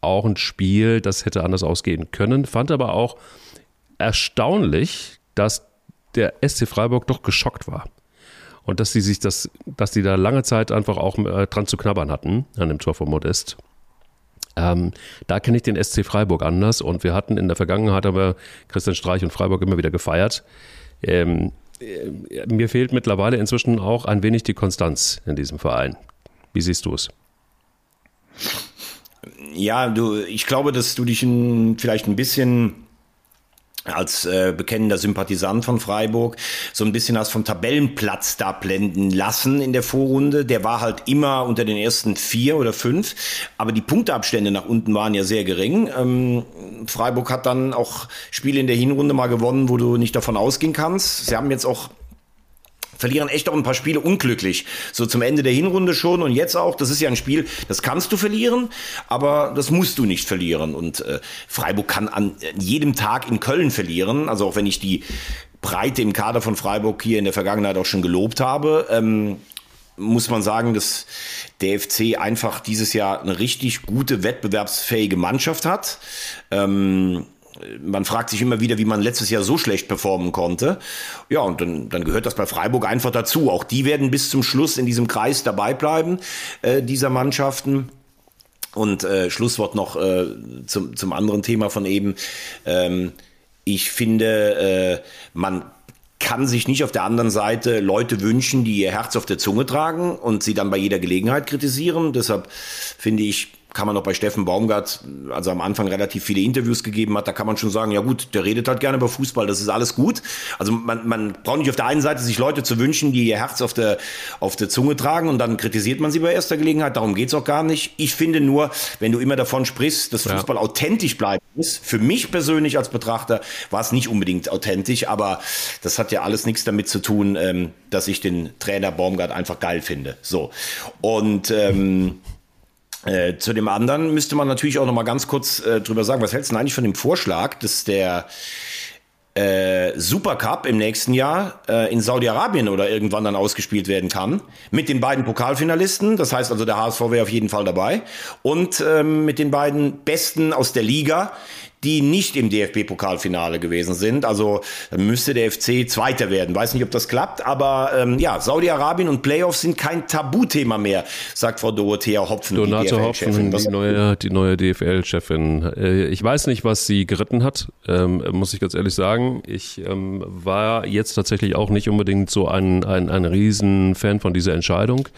auch ein Spiel, das hätte anders ausgehen können. Fand aber auch erstaunlich, dass der SC Freiburg doch geschockt war und dass sie sich das, dass die da lange Zeit einfach auch äh, dran zu knabbern hatten an dem Tor von Modest. Ähm, da kenne ich den SC Freiburg anders und wir hatten in der Vergangenheit aber Christian Streich und Freiburg immer wieder gefeiert. Ähm, äh, mir fehlt mittlerweile inzwischen auch ein wenig die Konstanz in diesem Verein. Wie siehst du es? Ja, du, ich glaube, dass du dich in, vielleicht ein bisschen als äh, bekennender Sympathisant von Freiburg so ein bisschen hast vom Tabellenplatz da blenden lassen in der Vorrunde. Der war halt immer unter den ersten vier oder fünf, aber die Punkteabstände nach unten waren ja sehr gering. Ähm, Freiburg hat dann auch Spiele in der Hinrunde mal gewonnen, wo du nicht davon ausgehen kannst. Sie haben jetzt auch verlieren echt auch ein paar Spiele unglücklich. So zum Ende der Hinrunde schon und jetzt auch. Das ist ja ein Spiel, das kannst du verlieren, aber das musst du nicht verlieren. Und äh, Freiburg kann an jedem Tag in Köln verlieren. Also auch wenn ich die Breite im Kader von Freiburg hier in der Vergangenheit auch schon gelobt habe, ähm, muss man sagen, dass der FC einfach dieses Jahr eine richtig gute, wettbewerbsfähige Mannschaft hat. Ähm, man fragt sich immer wieder, wie man letztes Jahr so schlecht performen konnte. Ja, und dann, dann gehört das bei Freiburg einfach dazu. Auch die werden bis zum Schluss in diesem Kreis dabei bleiben, äh, dieser Mannschaften. Und äh, Schlusswort noch äh, zum, zum anderen Thema von eben. Ähm, ich finde, äh, man kann sich nicht auf der anderen Seite Leute wünschen, die ihr Herz auf der Zunge tragen und sie dann bei jeder Gelegenheit kritisieren. Deshalb finde ich, kann man auch bei Steffen Baumgart, also am Anfang relativ viele Interviews gegeben hat, da kann man schon sagen, ja gut, der redet halt gerne über Fußball, das ist alles gut. Also man, man braucht nicht auf der einen Seite sich Leute zu wünschen, die ihr Herz auf der, auf der Zunge tragen und dann kritisiert man sie bei erster Gelegenheit, darum geht's auch gar nicht. Ich finde nur, wenn du immer davon sprichst, dass Fußball ja. authentisch bleiben muss, für mich persönlich als Betrachter war es nicht unbedingt authentisch, aber das hat ja alles nichts damit zu tun, ähm, dass ich den Trainer Baumgart einfach geil finde. So. Und ähm, äh, zu dem anderen müsste man natürlich auch noch mal ganz kurz äh, drüber sagen, was hältst du eigentlich von dem Vorschlag, dass der äh, Supercup im nächsten Jahr äh, in Saudi-Arabien oder irgendwann dann ausgespielt werden kann. Mit den beiden Pokalfinalisten, das heißt also der HSV wäre auf jeden Fall dabei. Und ähm, mit den beiden Besten aus der Liga, die nicht im DFB-Pokalfinale gewesen sind. Also müsste der FC Zweiter werden. Weiß nicht, ob das klappt, aber ähm, ja, Saudi-Arabien und Playoffs sind kein Tabuthema mehr, sagt Frau Dorothea Hopfen. Donate Hopfen, die neue, die neue DFL-Chefin. Äh, ich weiß nicht, was sie geritten hat, ähm, muss ich ganz ehrlich sagen. Ich ähm, war jetzt tatsächlich auch nicht unbedingt so ein, ein, ein Riesenfan von dieser Entscheidung.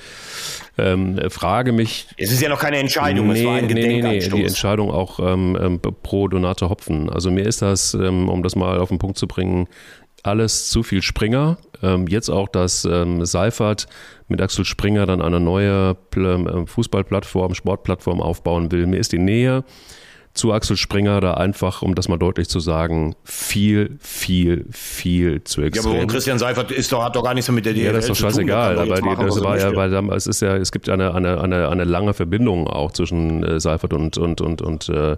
Ähm, frage mich. Es ist ja noch keine Entscheidung, nee, es war ein nee, nee, nee, die Entscheidung auch ähm, ähm, pro Donate Hopfen. Also mir ist das, ähm, um das mal auf den Punkt zu bringen, alles zu viel Springer. Ähm, jetzt auch, dass ähm, Seifert mit Axel Springer dann eine neue ähm, Fußballplattform, Sportplattform aufbauen will. Mir ist die Nähe zu Axel Springer da einfach, um das mal deutlich zu sagen, viel, viel, viel zu extrem. Ja, aber Christian Seifert ist doch, hat doch gar nichts mit der DFL Ja, das ist doch scheißegal. Aber die, das war ja, weil es ist ja, es gibt eine, eine, eine, eine lange Verbindung auch zwischen äh, Seifert und, und, und, und äh,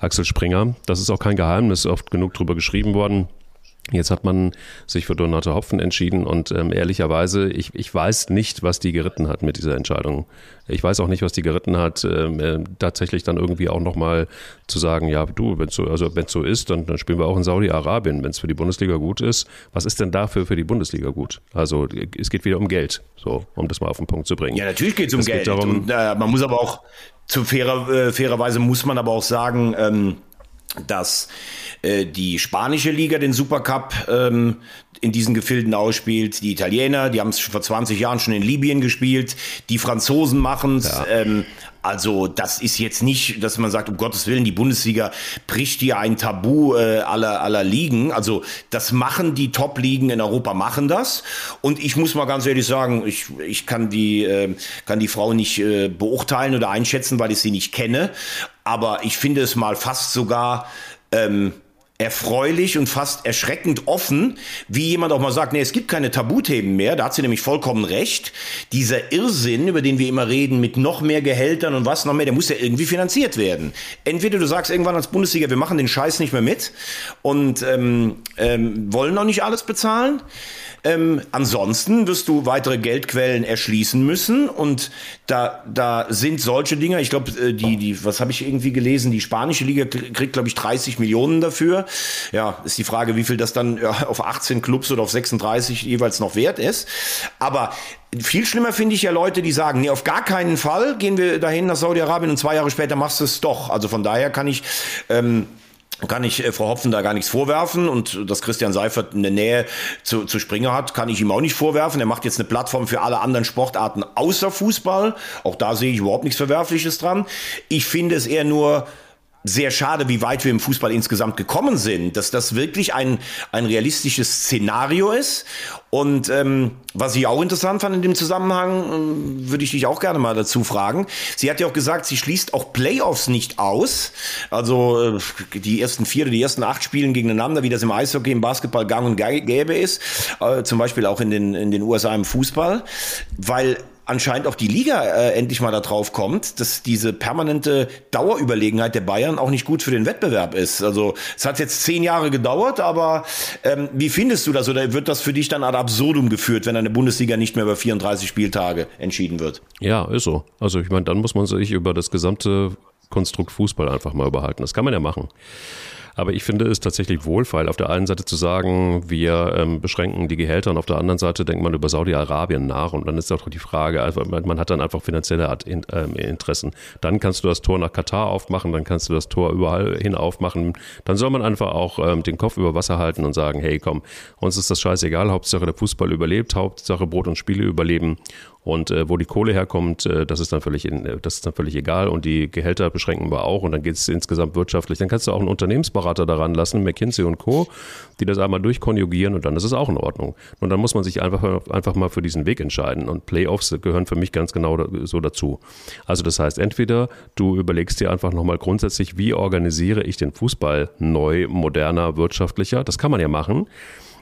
Axel Springer. Das ist auch kein Geheimnis, oft genug drüber geschrieben worden. Jetzt hat man sich für Donate Hopfen entschieden und ähm, ehrlicherweise, ich, ich weiß nicht, was die geritten hat mit dieser Entscheidung. Ich weiß auch nicht, was die geritten hat, ähm, äh, tatsächlich dann irgendwie auch nochmal zu sagen, ja, du, wenn es so, also so ist, dann, dann spielen wir auch in Saudi-Arabien, wenn es für die Bundesliga gut ist. Was ist denn dafür für die Bundesliga gut? Also es geht wieder um Geld, so, um das mal auf den Punkt zu bringen. Ja, natürlich geht es um es Geld. Geht darum, und, äh, man muss aber auch, zu fairer, äh, fairerweise muss man aber auch sagen, ähm, dass äh, die spanische Liga den Supercup ähm, in diesen Gefilden ausspielt. Die Italiener, die haben es vor 20 Jahren schon in Libyen gespielt. Die Franzosen machen es. Ja. Ähm, also das ist jetzt nicht, dass man sagt, um Gottes Willen, die Bundesliga bricht hier ein Tabu äh, aller, aller Ligen. Also das machen die Top-Ligen in Europa, machen das. Und ich muss mal ganz ehrlich sagen, ich, ich kann, die, äh, kann die Frau nicht äh, beurteilen oder einschätzen, weil ich sie nicht kenne. Aber ich finde es mal fast sogar... Ähm, erfreulich und fast erschreckend offen, wie jemand auch mal sagt, nee, es gibt keine Tabuthemen mehr, da hat sie nämlich vollkommen recht. Dieser Irrsinn, über den wir immer reden, mit noch mehr Gehältern und was noch mehr, der muss ja irgendwie finanziert werden. Entweder du sagst irgendwann als Bundesliga, wir machen den Scheiß nicht mehr mit und ähm, ähm, wollen auch nicht alles bezahlen. Ähm, ansonsten wirst du weitere Geldquellen erschließen müssen und da, da sind solche Dinge, ich glaube, äh, die, die, was habe ich irgendwie gelesen, die spanische Liga kriegt, glaube ich, 30 Millionen dafür. Ja, ist die Frage, wie viel das dann auf 18 Clubs oder auf 36 jeweils noch wert ist. Aber viel schlimmer finde ich ja Leute, die sagen, nee, auf gar keinen Fall gehen wir dahin nach Saudi-Arabien und zwei Jahre später machst du es doch. Also von daher kann ich ähm, kann ich äh, Frau Hopfen da gar nichts vorwerfen und dass Christian Seifert eine Nähe zu, zu Springer hat, kann ich ihm auch nicht vorwerfen. Er macht jetzt eine Plattform für alle anderen Sportarten außer Fußball. Auch da sehe ich überhaupt nichts Verwerfliches dran. Ich finde es eher nur sehr schade, wie weit wir im Fußball insgesamt gekommen sind, dass das wirklich ein, ein realistisches Szenario ist. Und ähm, was ich auch interessant fand in dem Zusammenhang, äh, würde ich dich auch gerne mal dazu fragen. Sie hat ja auch gesagt, sie schließt auch Playoffs nicht aus. Also äh, die ersten vier oder die ersten acht Spielen gegeneinander, wie das im Eishockey, im Basketball gang und gäbe ist. Äh, zum Beispiel auch in den, in den USA im Fußball. Weil anscheinend auch die Liga äh, endlich mal darauf kommt, dass diese permanente Dauerüberlegenheit der Bayern auch nicht gut für den Wettbewerb ist. Also es hat jetzt zehn Jahre gedauert, aber ähm, wie findest du das oder wird das für dich dann ad absurdum geführt, wenn eine Bundesliga nicht mehr über 34 Spieltage entschieden wird? Ja, ist so. Also ich meine, dann muss man sich über das gesamte Konstrukt Fußball einfach mal überhalten. Das kann man ja machen. Aber ich finde es tatsächlich wohlfeil, auf der einen Seite zu sagen, wir ähm, beschränken die Gehälter und auf der anderen Seite denkt man über Saudi-Arabien nach und dann ist auch die Frage, also man hat dann einfach finanzielle ähm, Interessen. Dann kannst du das Tor nach Katar aufmachen, dann kannst du das Tor überall hin aufmachen. Dann soll man einfach auch ähm, den Kopf über Wasser halten und sagen, hey komm, uns ist das scheißegal, Hauptsache der Fußball überlebt, Hauptsache Brot und Spiele überleben und äh, wo die Kohle herkommt, äh, das ist dann völlig, in, äh, das ist dann völlig egal. Und die Gehälter beschränken wir auch. Und dann geht es insgesamt wirtschaftlich. Dann kannst du auch einen Unternehmensberater daran lassen, McKinsey und Co., die das einmal durchkonjugieren und dann ist es auch in Ordnung. Und dann muss man sich einfach, einfach mal für diesen Weg entscheiden. Und Playoffs gehören für mich ganz genau so dazu. Also das heißt, entweder du überlegst dir einfach nochmal grundsätzlich, wie organisiere ich den Fußball neu, moderner, wirtschaftlicher. Das kann man ja machen.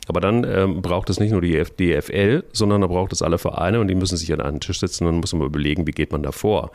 Aber dann ähm, braucht es nicht nur die DFL, sondern da braucht es alle Vereine und die müssen sich an einen Tisch setzen und muss man überlegen, wie geht man da vor.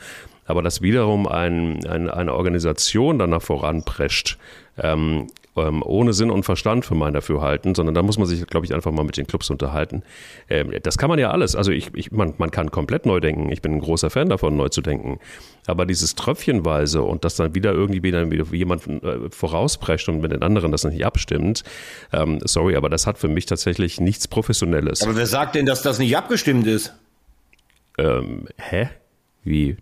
Aber dass wiederum ein, ein, eine Organisation danach voranprescht, ähm, ähm, ohne Sinn und Verstand für mein Dafürhalten, sondern da muss man sich, glaube ich, einfach mal mit den Clubs unterhalten. Ähm, das kann man ja alles. Also ich, ich man, man kann komplett neu denken. Ich bin ein großer Fan davon, neu zu denken. Aber dieses Tröpfchenweise und dass dann wieder irgendwie wieder, wieder jemand äh, vorausprescht und mit den anderen das nicht abstimmt, ähm, sorry, aber das hat für mich tatsächlich nichts Professionelles. Aber wer sagt denn, dass das nicht abgestimmt ist? Ähm, hä? Wie?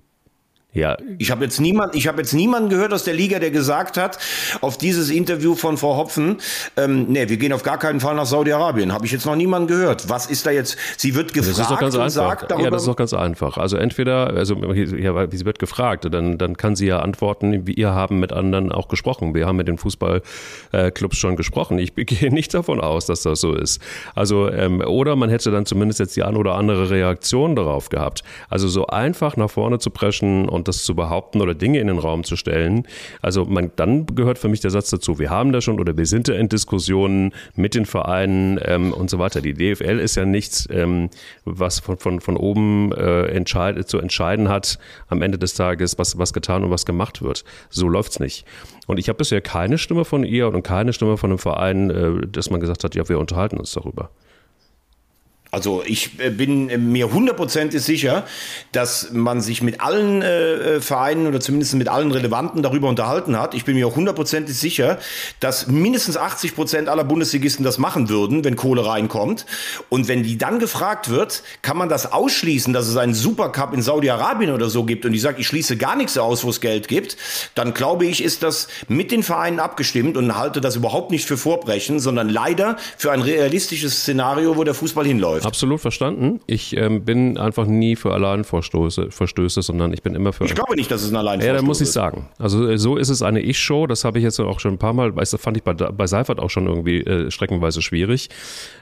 Ja. Ich habe jetzt niemand, ich habe jetzt niemanden gehört aus der Liga, der gesagt hat, auf dieses Interview von Frau Hopfen, ähm, nee, wir gehen auf gar keinen Fall nach Saudi-Arabien. Habe ich jetzt noch niemanden gehört. Was ist da jetzt? Sie wird gefragt das ist doch ganz und einfach. sagt darüber. Ja, das ist doch ganz einfach. Also entweder, also ja, sie wird gefragt, dann, dann kann sie ja antworten, wir haben mit anderen auch gesprochen. Wir haben mit den Fußballclubs schon gesprochen. Ich gehe nicht davon aus, dass das so ist. Also, ähm, oder man hätte dann zumindest jetzt die ein oder andere Reaktion darauf gehabt. Also so einfach nach vorne zu preschen und das zu behaupten oder Dinge in den Raum zu stellen. Also man, dann gehört für mich der Satz dazu, wir haben da schon oder wir sind da in Diskussionen mit den Vereinen ähm, und so weiter. Die DFL ist ja nichts, ähm, was von, von, von oben äh, entscheid, zu entscheiden hat am Ende des Tages, was, was getan und was gemacht wird. So läuft's nicht. Und ich habe bisher keine Stimme von ihr und keine Stimme von einem Verein, äh, dass man gesagt hat, ja, wir unterhalten uns darüber. Also ich äh, bin äh, mir hundertprozentig sicher, dass man sich mit allen äh, Vereinen oder zumindest mit allen Relevanten darüber unterhalten hat. Ich bin mir auch hundertprozentig sicher, dass mindestens 80 Prozent aller Bundesligisten das machen würden, wenn Kohle reinkommt. Und wenn die dann gefragt wird, kann man das ausschließen, dass es einen Supercup in Saudi-Arabien oder so gibt und die sagt, ich schließe gar nichts aus, wo es Geld gibt, dann glaube ich, ist das mit den Vereinen abgestimmt und halte das überhaupt nicht für Vorbrechen, sondern leider für ein realistisches Szenario, wo der Fußball hinläuft. Absolut verstanden. Ich ähm, bin einfach nie für Alleinverstöße, Verstöße, sondern ich bin immer für. Ich glaube nicht, dass es ein Alleinverstoß ist. Ja, da muss ich sagen. Also äh, so ist es eine Ich-Show. Das habe ich jetzt auch schon ein paar Mal, weißt du, fand ich bei, bei Seifert auch schon irgendwie äh, streckenweise schwierig.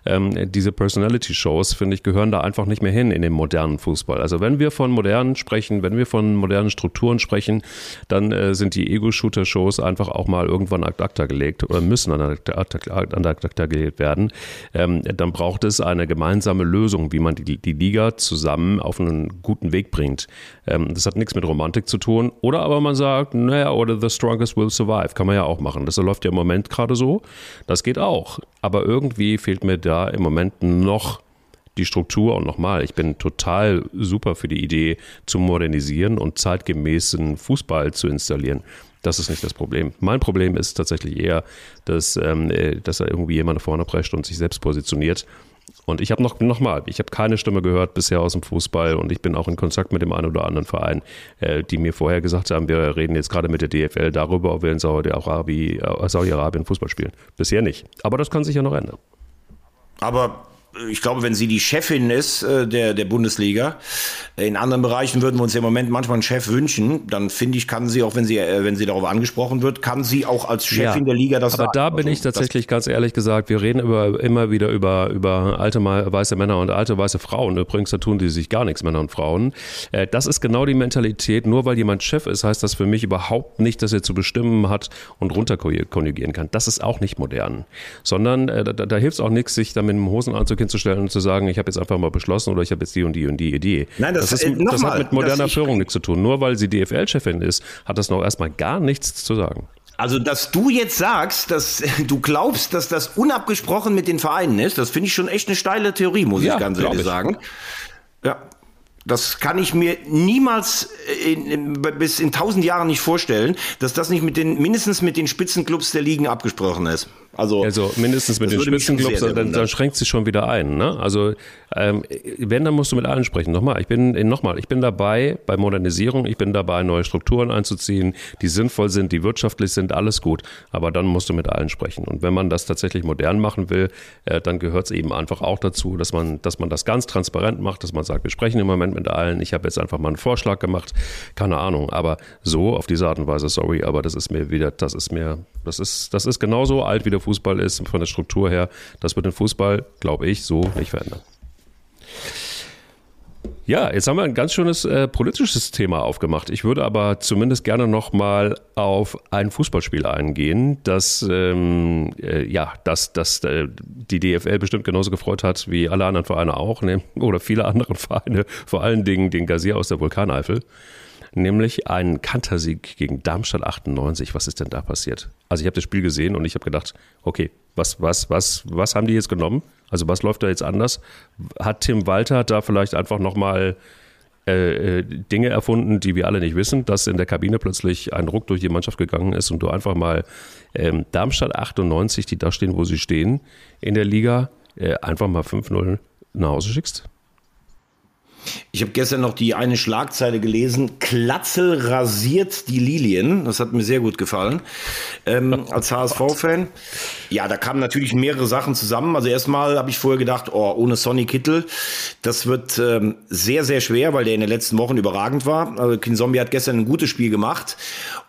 Ähm, diese Personality-Shows, finde ich, gehören da einfach nicht mehr hin in den modernen Fußball. Also wenn wir von modernen sprechen, wenn wir von modernen Strukturen sprechen, dann äh, sind die Ego-Shooter-Shows einfach auch mal irgendwann ad acta gelegt oder müssen an ad acta gelegt werden. Ähm, dann braucht es eine gemeinsame gemeinsame Lösung, wie man die, die Liga zusammen auf einen guten Weg bringt. Ähm, das hat nichts mit Romantik zu tun. Oder aber man sagt, naja, oder the strongest will survive. Kann man ja auch machen. Das läuft ja im Moment gerade so. Das geht auch. Aber irgendwie fehlt mir da im Moment noch die Struktur und nochmal, ich bin total super für die Idee zu modernisieren und zeitgemäßen Fußball zu installieren. Das ist nicht das Problem. Mein Problem ist tatsächlich eher, dass, ähm, äh, dass da irgendwie jemand vorne prescht und sich selbst positioniert und ich habe noch, noch mal, ich habe keine Stimme gehört bisher aus dem Fußball und ich bin auch in Kontakt mit dem einen oder anderen Verein, äh, die mir vorher gesagt haben, wir reden jetzt gerade mit der DFL darüber, ob wir in Saudi-Arabien äh, Saudi Fußball spielen. Bisher nicht. Aber das kann sich ja noch ändern. Aber ich glaube, wenn sie die Chefin ist äh, der, der Bundesliga, in anderen Bereichen würden wir uns ja im Moment manchmal einen Chef wünschen, dann finde ich, kann sie auch, wenn sie, äh, wenn sie darauf angesprochen wird, kann sie auch als Chefin ja, der Liga das Aber sagen. da bin also, ich tatsächlich ganz ehrlich gesagt, wir reden über, immer wieder über, über alte weiße Männer und alte weiße Frauen. Übrigens, da tun die sich gar nichts, Männer und Frauen. Äh, das ist genau die Mentalität. Nur weil jemand Chef ist, heißt das für mich überhaupt nicht, dass er zu bestimmen hat und runterkonjugieren kann. Das ist auch nicht modern. Sondern äh, da, da hilft es auch nichts, sich da mit einem Hosenanzug hinzustellen und zu sagen, ich habe jetzt einfach mal beschlossen oder ich habe jetzt die und die und die Idee. Nein, das, das, ist, äh, das hat mit moderner Führung nichts zu tun. Nur weil sie DFL-Chefin ist, hat das noch erstmal gar nichts zu sagen. Also, dass du jetzt sagst, dass du glaubst, dass das unabgesprochen mit den Vereinen ist, das finde ich schon echt eine steile Theorie, muss ja, ich ganz ehrlich sagen. Das kann ich mir niemals in, in, bis in tausend Jahren nicht vorstellen, dass das nicht mit den, mindestens mit den Spitzenclubs der Ligen abgesprochen ist. Also, also mindestens mit den Spitzenclubs, dann, dann schränkt sich schon wieder ein. Ne? Also ähm, wenn, dann musst du mit allen sprechen. Nochmal, ich bin nochmal, ich bin dabei bei Modernisierung, ich bin dabei, neue Strukturen einzuziehen, die sinnvoll sind, die wirtschaftlich sind, alles gut. Aber dann musst du mit allen sprechen. Und wenn man das tatsächlich modern machen will, äh, dann gehört es eben einfach auch dazu, dass man, dass man das ganz transparent macht, dass man sagt, wir sprechen im Moment mit allen. Ich habe jetzt einfach mal einen Vorschlag gemacht, keine Ahnung. Aber so auf diese Art und Weise, sorry, aber das ist mir wieder, das ist mir, das ist, das ist genauso alt wie der Fußball ist von der Struktur her. Das wird den Fußball, glaube ich, so nicht verändern. Ja, jetzt haben wir ein ganz schönes äh, politisches Thema aufgemacht. Ich würde aber zumindest gerne noch mal auf ein Fußballspiel eingehen, das ähm, äh, ja, das, das äh, die DFL bestimmt genauso gefreut hat wie alle anderen Vereine auch, ne? oder viele andere Vereine, vor allen Dingen den Gazier aus der Vulkaneifel nämlich einen Kantersieg gegen Darmstadt 98. Was ist denn da passiert? Also ich habe das Spiel gesehen und ich habe gedacht, okay, was, was, was, was haben die jetzt genommen? Also was läuft da jetzt anders? Hat Tim Walter da vielleicht einfach nochmal äh, äh, Dinge erfunden, die wir alle nicht wissen, dass in der Kabine plötzlich ein Ruck durch die Mannschaft gegangen ist und du einfach mal ähm, Darmstadt 98, die da stehen, wo sie stehen, in der Liga, äh, einfach mal 5-0 nach Hause schickst? Ich habe gestern noch die eine Schlagzeile gelesen. Klatzel rasiert die Lilien. Das hat mir sehr gut gefallen. Ähm, als HSV-Fan. Ja, da kamen natürlich mehrere Sachen zusammen. Also erstmal habe ich vorher gedacht, oh, ohne Sonny Kittel, das wird ähm, sehr, sehr schwer, weil der in den letzten Wochen überragend war. Also Kinzombie hat gestern ein gutes Spiel gemacht.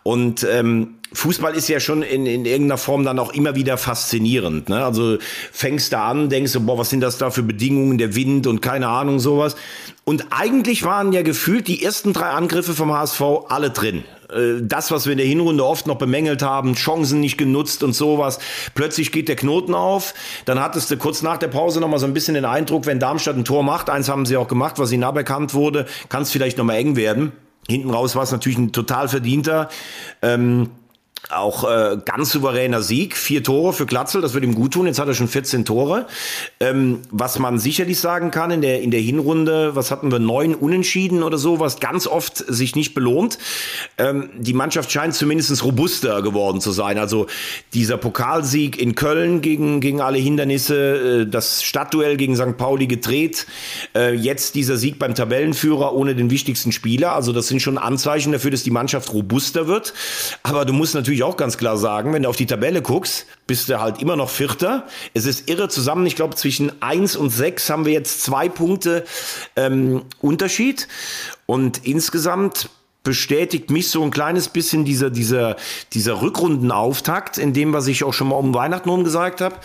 Und ähm, Fußball ist ja schon in, in irgendeiner Form dann auch immer wieder faszinierend. Ne? Also fängst da an, denkst du, boah, was sind das da für Bedingungen, der Wind und keine Ahnung sowas. Und eigentlich waren ja gefühlt die ersten drei Angriffe vom HSV alle drin. Äh, das, was wir in der Hinrunde oft noch bemängelt haben, Chancen nicht genutzt und sowas. Plötzlich geht der Knoten auf. Dann hattest du kurz nach der Pause noch mal so ein bisschen den Eindruck, wenn Darmstadt ein Tor macht, eins haben sie auch gemacht, was ihnen aberkannt wurde, kann es vielleicht noch mal eng werden. Hinten raus war es natürlich ein total verdienter. Ähm, auch äh, ganz souveräner Sieg, vier Tore für Glatzel, das wird ihm gut tun. Jetzt hat er schon 14 Tore. Ähm, was man sicherlich sagen kann in der in der Hinrunde, was hatten wir neun Unentschieden oder so, was ganz oft sich nicht belohnt. Ähm, die Mannschaft scheint zumindest robuster geworden zu sein. Also dieser Pokalsieg in Köln gegen gegen alle Hindernisse, äh, das Stadtduell gegen St. Pauli gedreht, äh, jetzt dieser Sieg beim Tabellenführer ohne den wichtigsten Spieler. Also das sind schon Anzeichen dafür, dass die Mannschaft robuster wird. Aber du musst natürlich natürlich auch ganz klar sagen, wenn du auf die Tabelle guckst, bist du halt immer noch Vierter. Es ist irre zusammen. Ich glaube, zwischen eins und sechs haben wir jetzt zwei Punkte ähm, Unterschied. Und insgesamt bestätigt mich so ein kleines bisschen dieser, dieser, dieser Rückrundenauftakt, in dem, was ich auch schon mal um Weihnachten herum gesagt habe.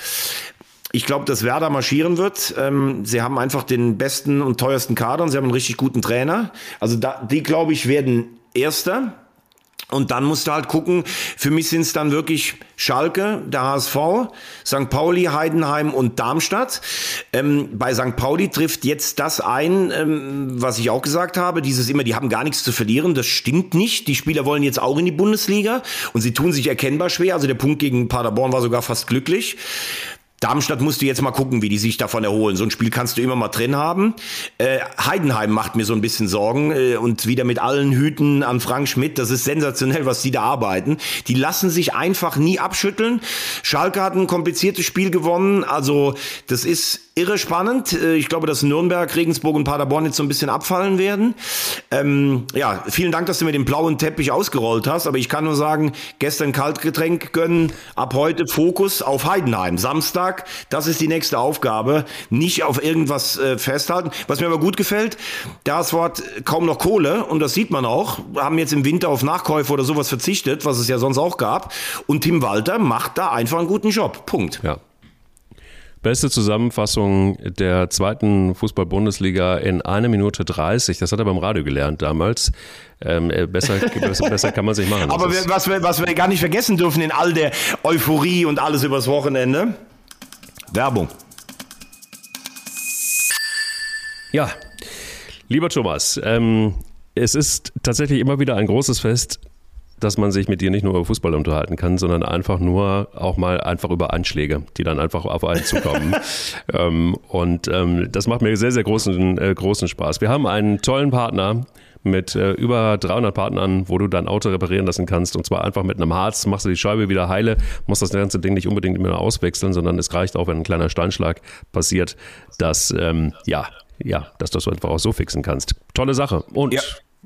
Ich glaube, dass Werder marschieren wird. Ähm, sie haben einfach den besten und teuersten Kader und sie haben einen richtig guten Trainer. Also da, die, glaube ich, werden Erster. Und dann musst du halt gucken, für mich sind es dann wirklich Schalke, der HSV, St. Pauli, Heidenheim und Darmstadt. Ähm, bei St. Pauli trifft jetzt das ein, ähm, was ich auch gesagt habe, dieses immer, die haben gar nichts zu verlieren. Das stimmt nicht. Die Spieler wollen jetzt auch in die Bundesliga und sie tun sich erkennbar schwer. Also der Punkt gegen Paderborn war sogar fast glücklich. Darmstadt musst du jetzt mal gucken, wie die sich davon erholen. So ein Spiel kannst du immer mal drin haben. Äh, Heidenheim macht mir so ein bisschen Sorgen äh, und wieder mit allen Hüten an Frank Schmidt. Das ist sensationell, was die da arbeiten. Die lassen sich einfach nie abschütteln. Schalke hat ein kompliziertes Spiel gewonnen. Also das ist irre spannend. Äh, ich glaube, dass Nürnberg, Regensburg und Paderborn jetzt so ein bisschen abfallen werden. Ähm, ja, vielen Dank, dass du mir den blauen Teppich ausgerollt hast. Aber ich kann nur sagen, gestern Kaltgetränk gönnen, ab heute Fokus auf Heidenheim. Samstag Tag, das ist die nächste Aufgabe. Nicht auf irgendwas äh, festhalten. Was mir aber gut gefällt, der HSV hat kaum noch Kohle und das sieht man auch. Haben jetzt im Winter auf Nachkäufe oder sowas verzichtet, was es ja sonst auch gab. Und Tim Walter macht da einfach einen guten Job. Punkt. Ja, Beste Zusammenfassung der zweiten Fußball-Bundesliga in einer Minute 30. Das hat er beim Radio gelernt damals. Ähm, äh, besser, besser, besser, kann man sich machen. Aber wir, was, wir, was wir gar nicht vergessen dürfen in all der Euphorie und alles übers Wochenende, Werbung. Ja, lieber Thomas, ähm, es ist tatsächlich immer wieder ein großes Fest, dass man sich mit dir nicht nur über Fußball unterhalten kann, sondern einfach nur auch mal einfach über Anschläge, die dann einfach auf einen zukommen. ähm, und ähm, das macht mir sehr, sehr großen, äh, großen Spaß. Wir haben einen tollen Partner, mit äh, über 300 Partnern, wo du dein Auto reparieren lassen kannst. Und zwar einfach mit einem Harz, machst du die Scheibe wieder heile, musst das ganze Ding nicht unbedingt immer auswechseln, sondern es reicht auch, wenn ein kleiner Steinschlag passiert, dass, ähm, ja, ja, dass du das einfach auch so fixen kannst. Tolle Sache. Und, ja.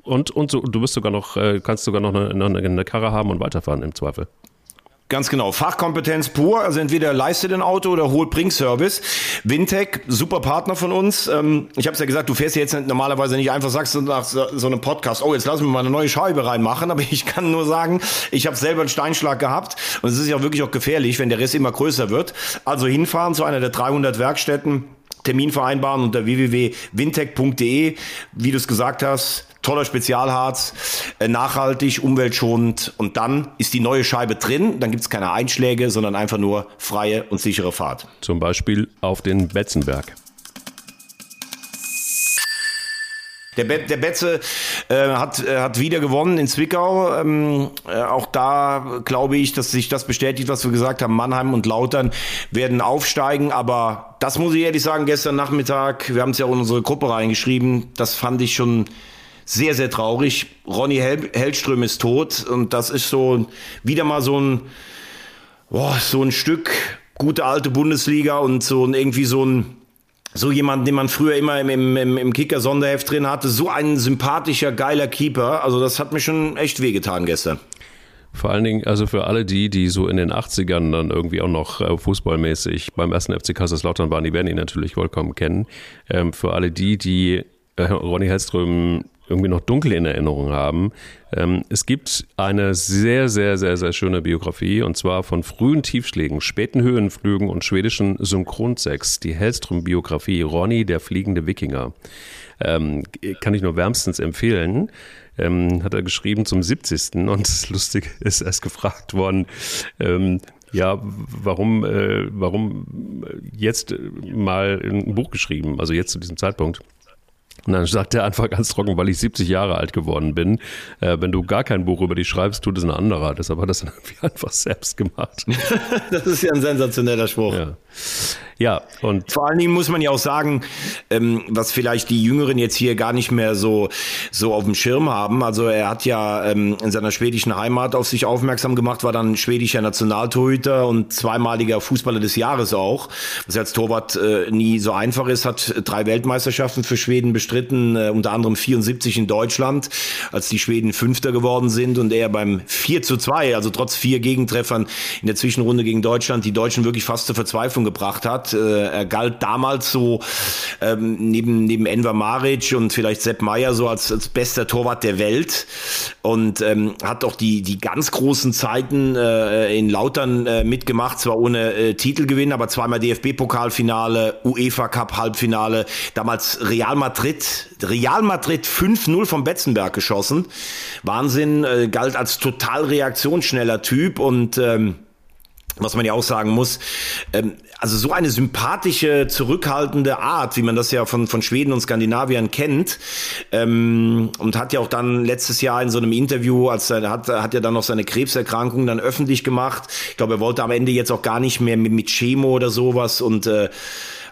Und, und so, du bist sogar noch, äh, kannst sogar noch eine, eine Karre haben und weiterfahren im Zweifel. Ganz genau. Fachkompetenz pur. Also entweder leistet ein Auto oder holt Bring-Service. Wintech, super Partner von uns. Ähm, ich habe es ja gesagt, du fährst jetzt normalerweise nicht einfach, sagst du nach so einem Podcast, oh, jetzt lassen wir mal eine neue Scheibe reinmachen. Aber ich kann nur sagen, ich habe selber einen Steinschlag gehabt. Und es ist ja wirklich auch gefährlich, wenn der Riss immer größer wird. Also hinfahren zu einer der 300 Werkstätten. Termin vereinbaren unter www.wintech.de. Wie du es gesagt hast, toller Spezialharz, äh, nachhaltig, umweltschonend und dann ist die neue Scheibe drin, dann gibt es keine Einschläge, sondern einfach nur freie und sichere Fahrt. Zum Beispiel auf den Betzenberg. Der, Be der Betze äh, hat, äh, hat wieder gewonnen in Zwickau. Ähm, äh, auch da glaube ich, dass sich das bestätigt, was wir gesagt haben. Mannheim und Lautern werden aufsteigen. Aber das muss ich ehrlich sagen, gestern Nachmittag, wir haben es ja auch in unsere Gruppe reingeschrieben, das fand ich schon sehr, sehr traurig. Ronny Hel Hellström ist tot und das ist so wieder mal so ein, boah, so ein Stück gute alte Bundesliga und so irgendwie so ein so jemand, den man früher immer im, im, im Kicker-Sonderheft drin hatte, so ein sympathischer, geiler Keeper. Also das hat mir schon echt wehgetan gestern. Vor allen Dingen, also für alle die, die so in den 80ern dann irgendwie auch noch äh, fußballmäßig beim ersten FC Kaiserslautern waren, die werden ihn natürlich vollkommen kennen. Ähm, für alle die, die äh, Ronny Hellström irgendwie noch dunkel in Erinnerung haben. Ähm, es gibt eine sehr, sehr, sehr, sehr schöne Biografie und zwar von frühen Tiefschlägen, späten Höhenflügen und schwedischen Synchronsex, die Hellström-Biografie Ronny, der fliegende Wikinger. Ähm, kann ich nur wärmstens empfehlen. Ähm, hat er geschrieben zum 70. Und lustig ist erst gefragt worden, ja, warum, äh, warum jetzt mal ein Buch geschrieben, also jetzt zu diesem Zeitpunkt. Und dann sagt er einfach ganz trocken, weil ich 70 Jahre alt geworden bin. Äh, wenn du gar kein Buch über dich schreibst, tut es ein anderer. Deshalb hat er das dann einfach selbst gemacht. das ist ja ein sensationeller Spruch. Ja. Ja, und vor allen Dingen muss man ja auch sagen, ähm, was vielleicht die Jüngeren jetzt hier gar nicht mehr so so auf dem Schirm haben. Also er hat ja ähm, in seiner schwedischen Heimat auf sich aufmerksam gemacht, war dann schwedischer Nationaltorhüter und zweimaliger Fußballer des Jahres auch. Was als Torwart äh, nie so einfach ist, hat drei Weltmeisterschaften für Schweden bestritten, äh, unter anderem 74 in Deutschland, als die Schweden Fünfter geworden sind und er beim 4 zu 2, also trotz vier Gegentreffern in der Zwischenrunde gegen Deutschland, die Deutschen wirklich fast zur Verzweiflung gebracht hat. Äh, er galt damals so ähm, neben, neben Enver Maric und vielleicht Sepp Meyer so als, als bester Torwart der Welt und ähm, hat auch die, die ganz großen Zeiten äh, in Lautern äh, mitgemacht, zwar ohne äh, Titelgewinn, aber zweimal DFB-Pokalfinale, UEFA Cup Halbfinale, damals Real Real Madrid 5-0 vom Betzenberg geschossen. Wahnsinn, äh, galt als total reaktionsschneller Typ und ähm, was man ja auch sagen muss, ähm, also so eine sympathische, zurückhaltende Art, wie man das ja von, von Schweden und Skandinaviern kennt, ähm, und hat ja auch dann letztes Jahr in so einem Interview, als er hat, hat ja dann noch seine Krebserkrankung dann öffentlich gemacht. Ich glaube, er wollte am Ende jetzt auch gar nicht mehr mit, mit Chemo oder sowas und äh,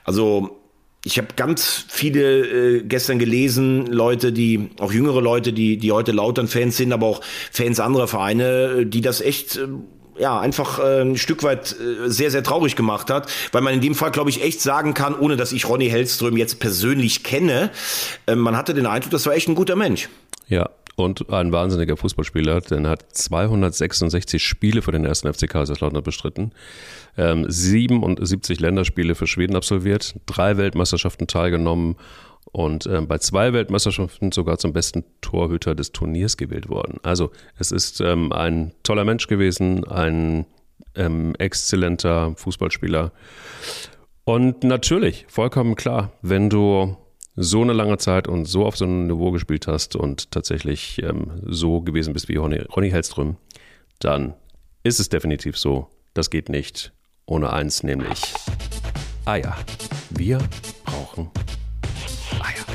also ich habe ganz viele äh, gestern gelesen, Leute, die, auch jüngere Leute, die, die heute Lautern-Fans sind, aber auch Fans anderer Vereine, die das echt äh, ja, einfach äh, ein Stück weit äh, sehr, sehr traurig gemacht hat, weil man in dem Fall, glaube ich, echt sagen kann, ohne dass ich Ronny Hellström jetzt persönlich kenne, äh, man hatte den Eindruck, das war echt ein guter Mensch. Ja, und ein wahnsinniger Fußballspieler, denn er hat 266 Spiele für den ersten FC Kaiserslautern bestritten, ähm, 77 Länderspiele für Schweden absolviert, drei Weltmeisterschaften teilgenommen und ähm, bei zwei Weltmeisterschaften sogar zum besten Torhüter des Turniers gewählt worden. Also es ist ähm, ein toller Mensch gewesen, ein ähm, exzellenter Fußballspieler. Und natürlich, vollkommen klar, wenn du so eine lange Zeit und so auf so einem Niveau gespielt hast und tatsächlich ähm, so gewesen bist wie Ronny, Ronny Hellström, dann ist es definitiv so. Das geht nicht ohne eins, nämlich Eier. Wir brauchen Eier.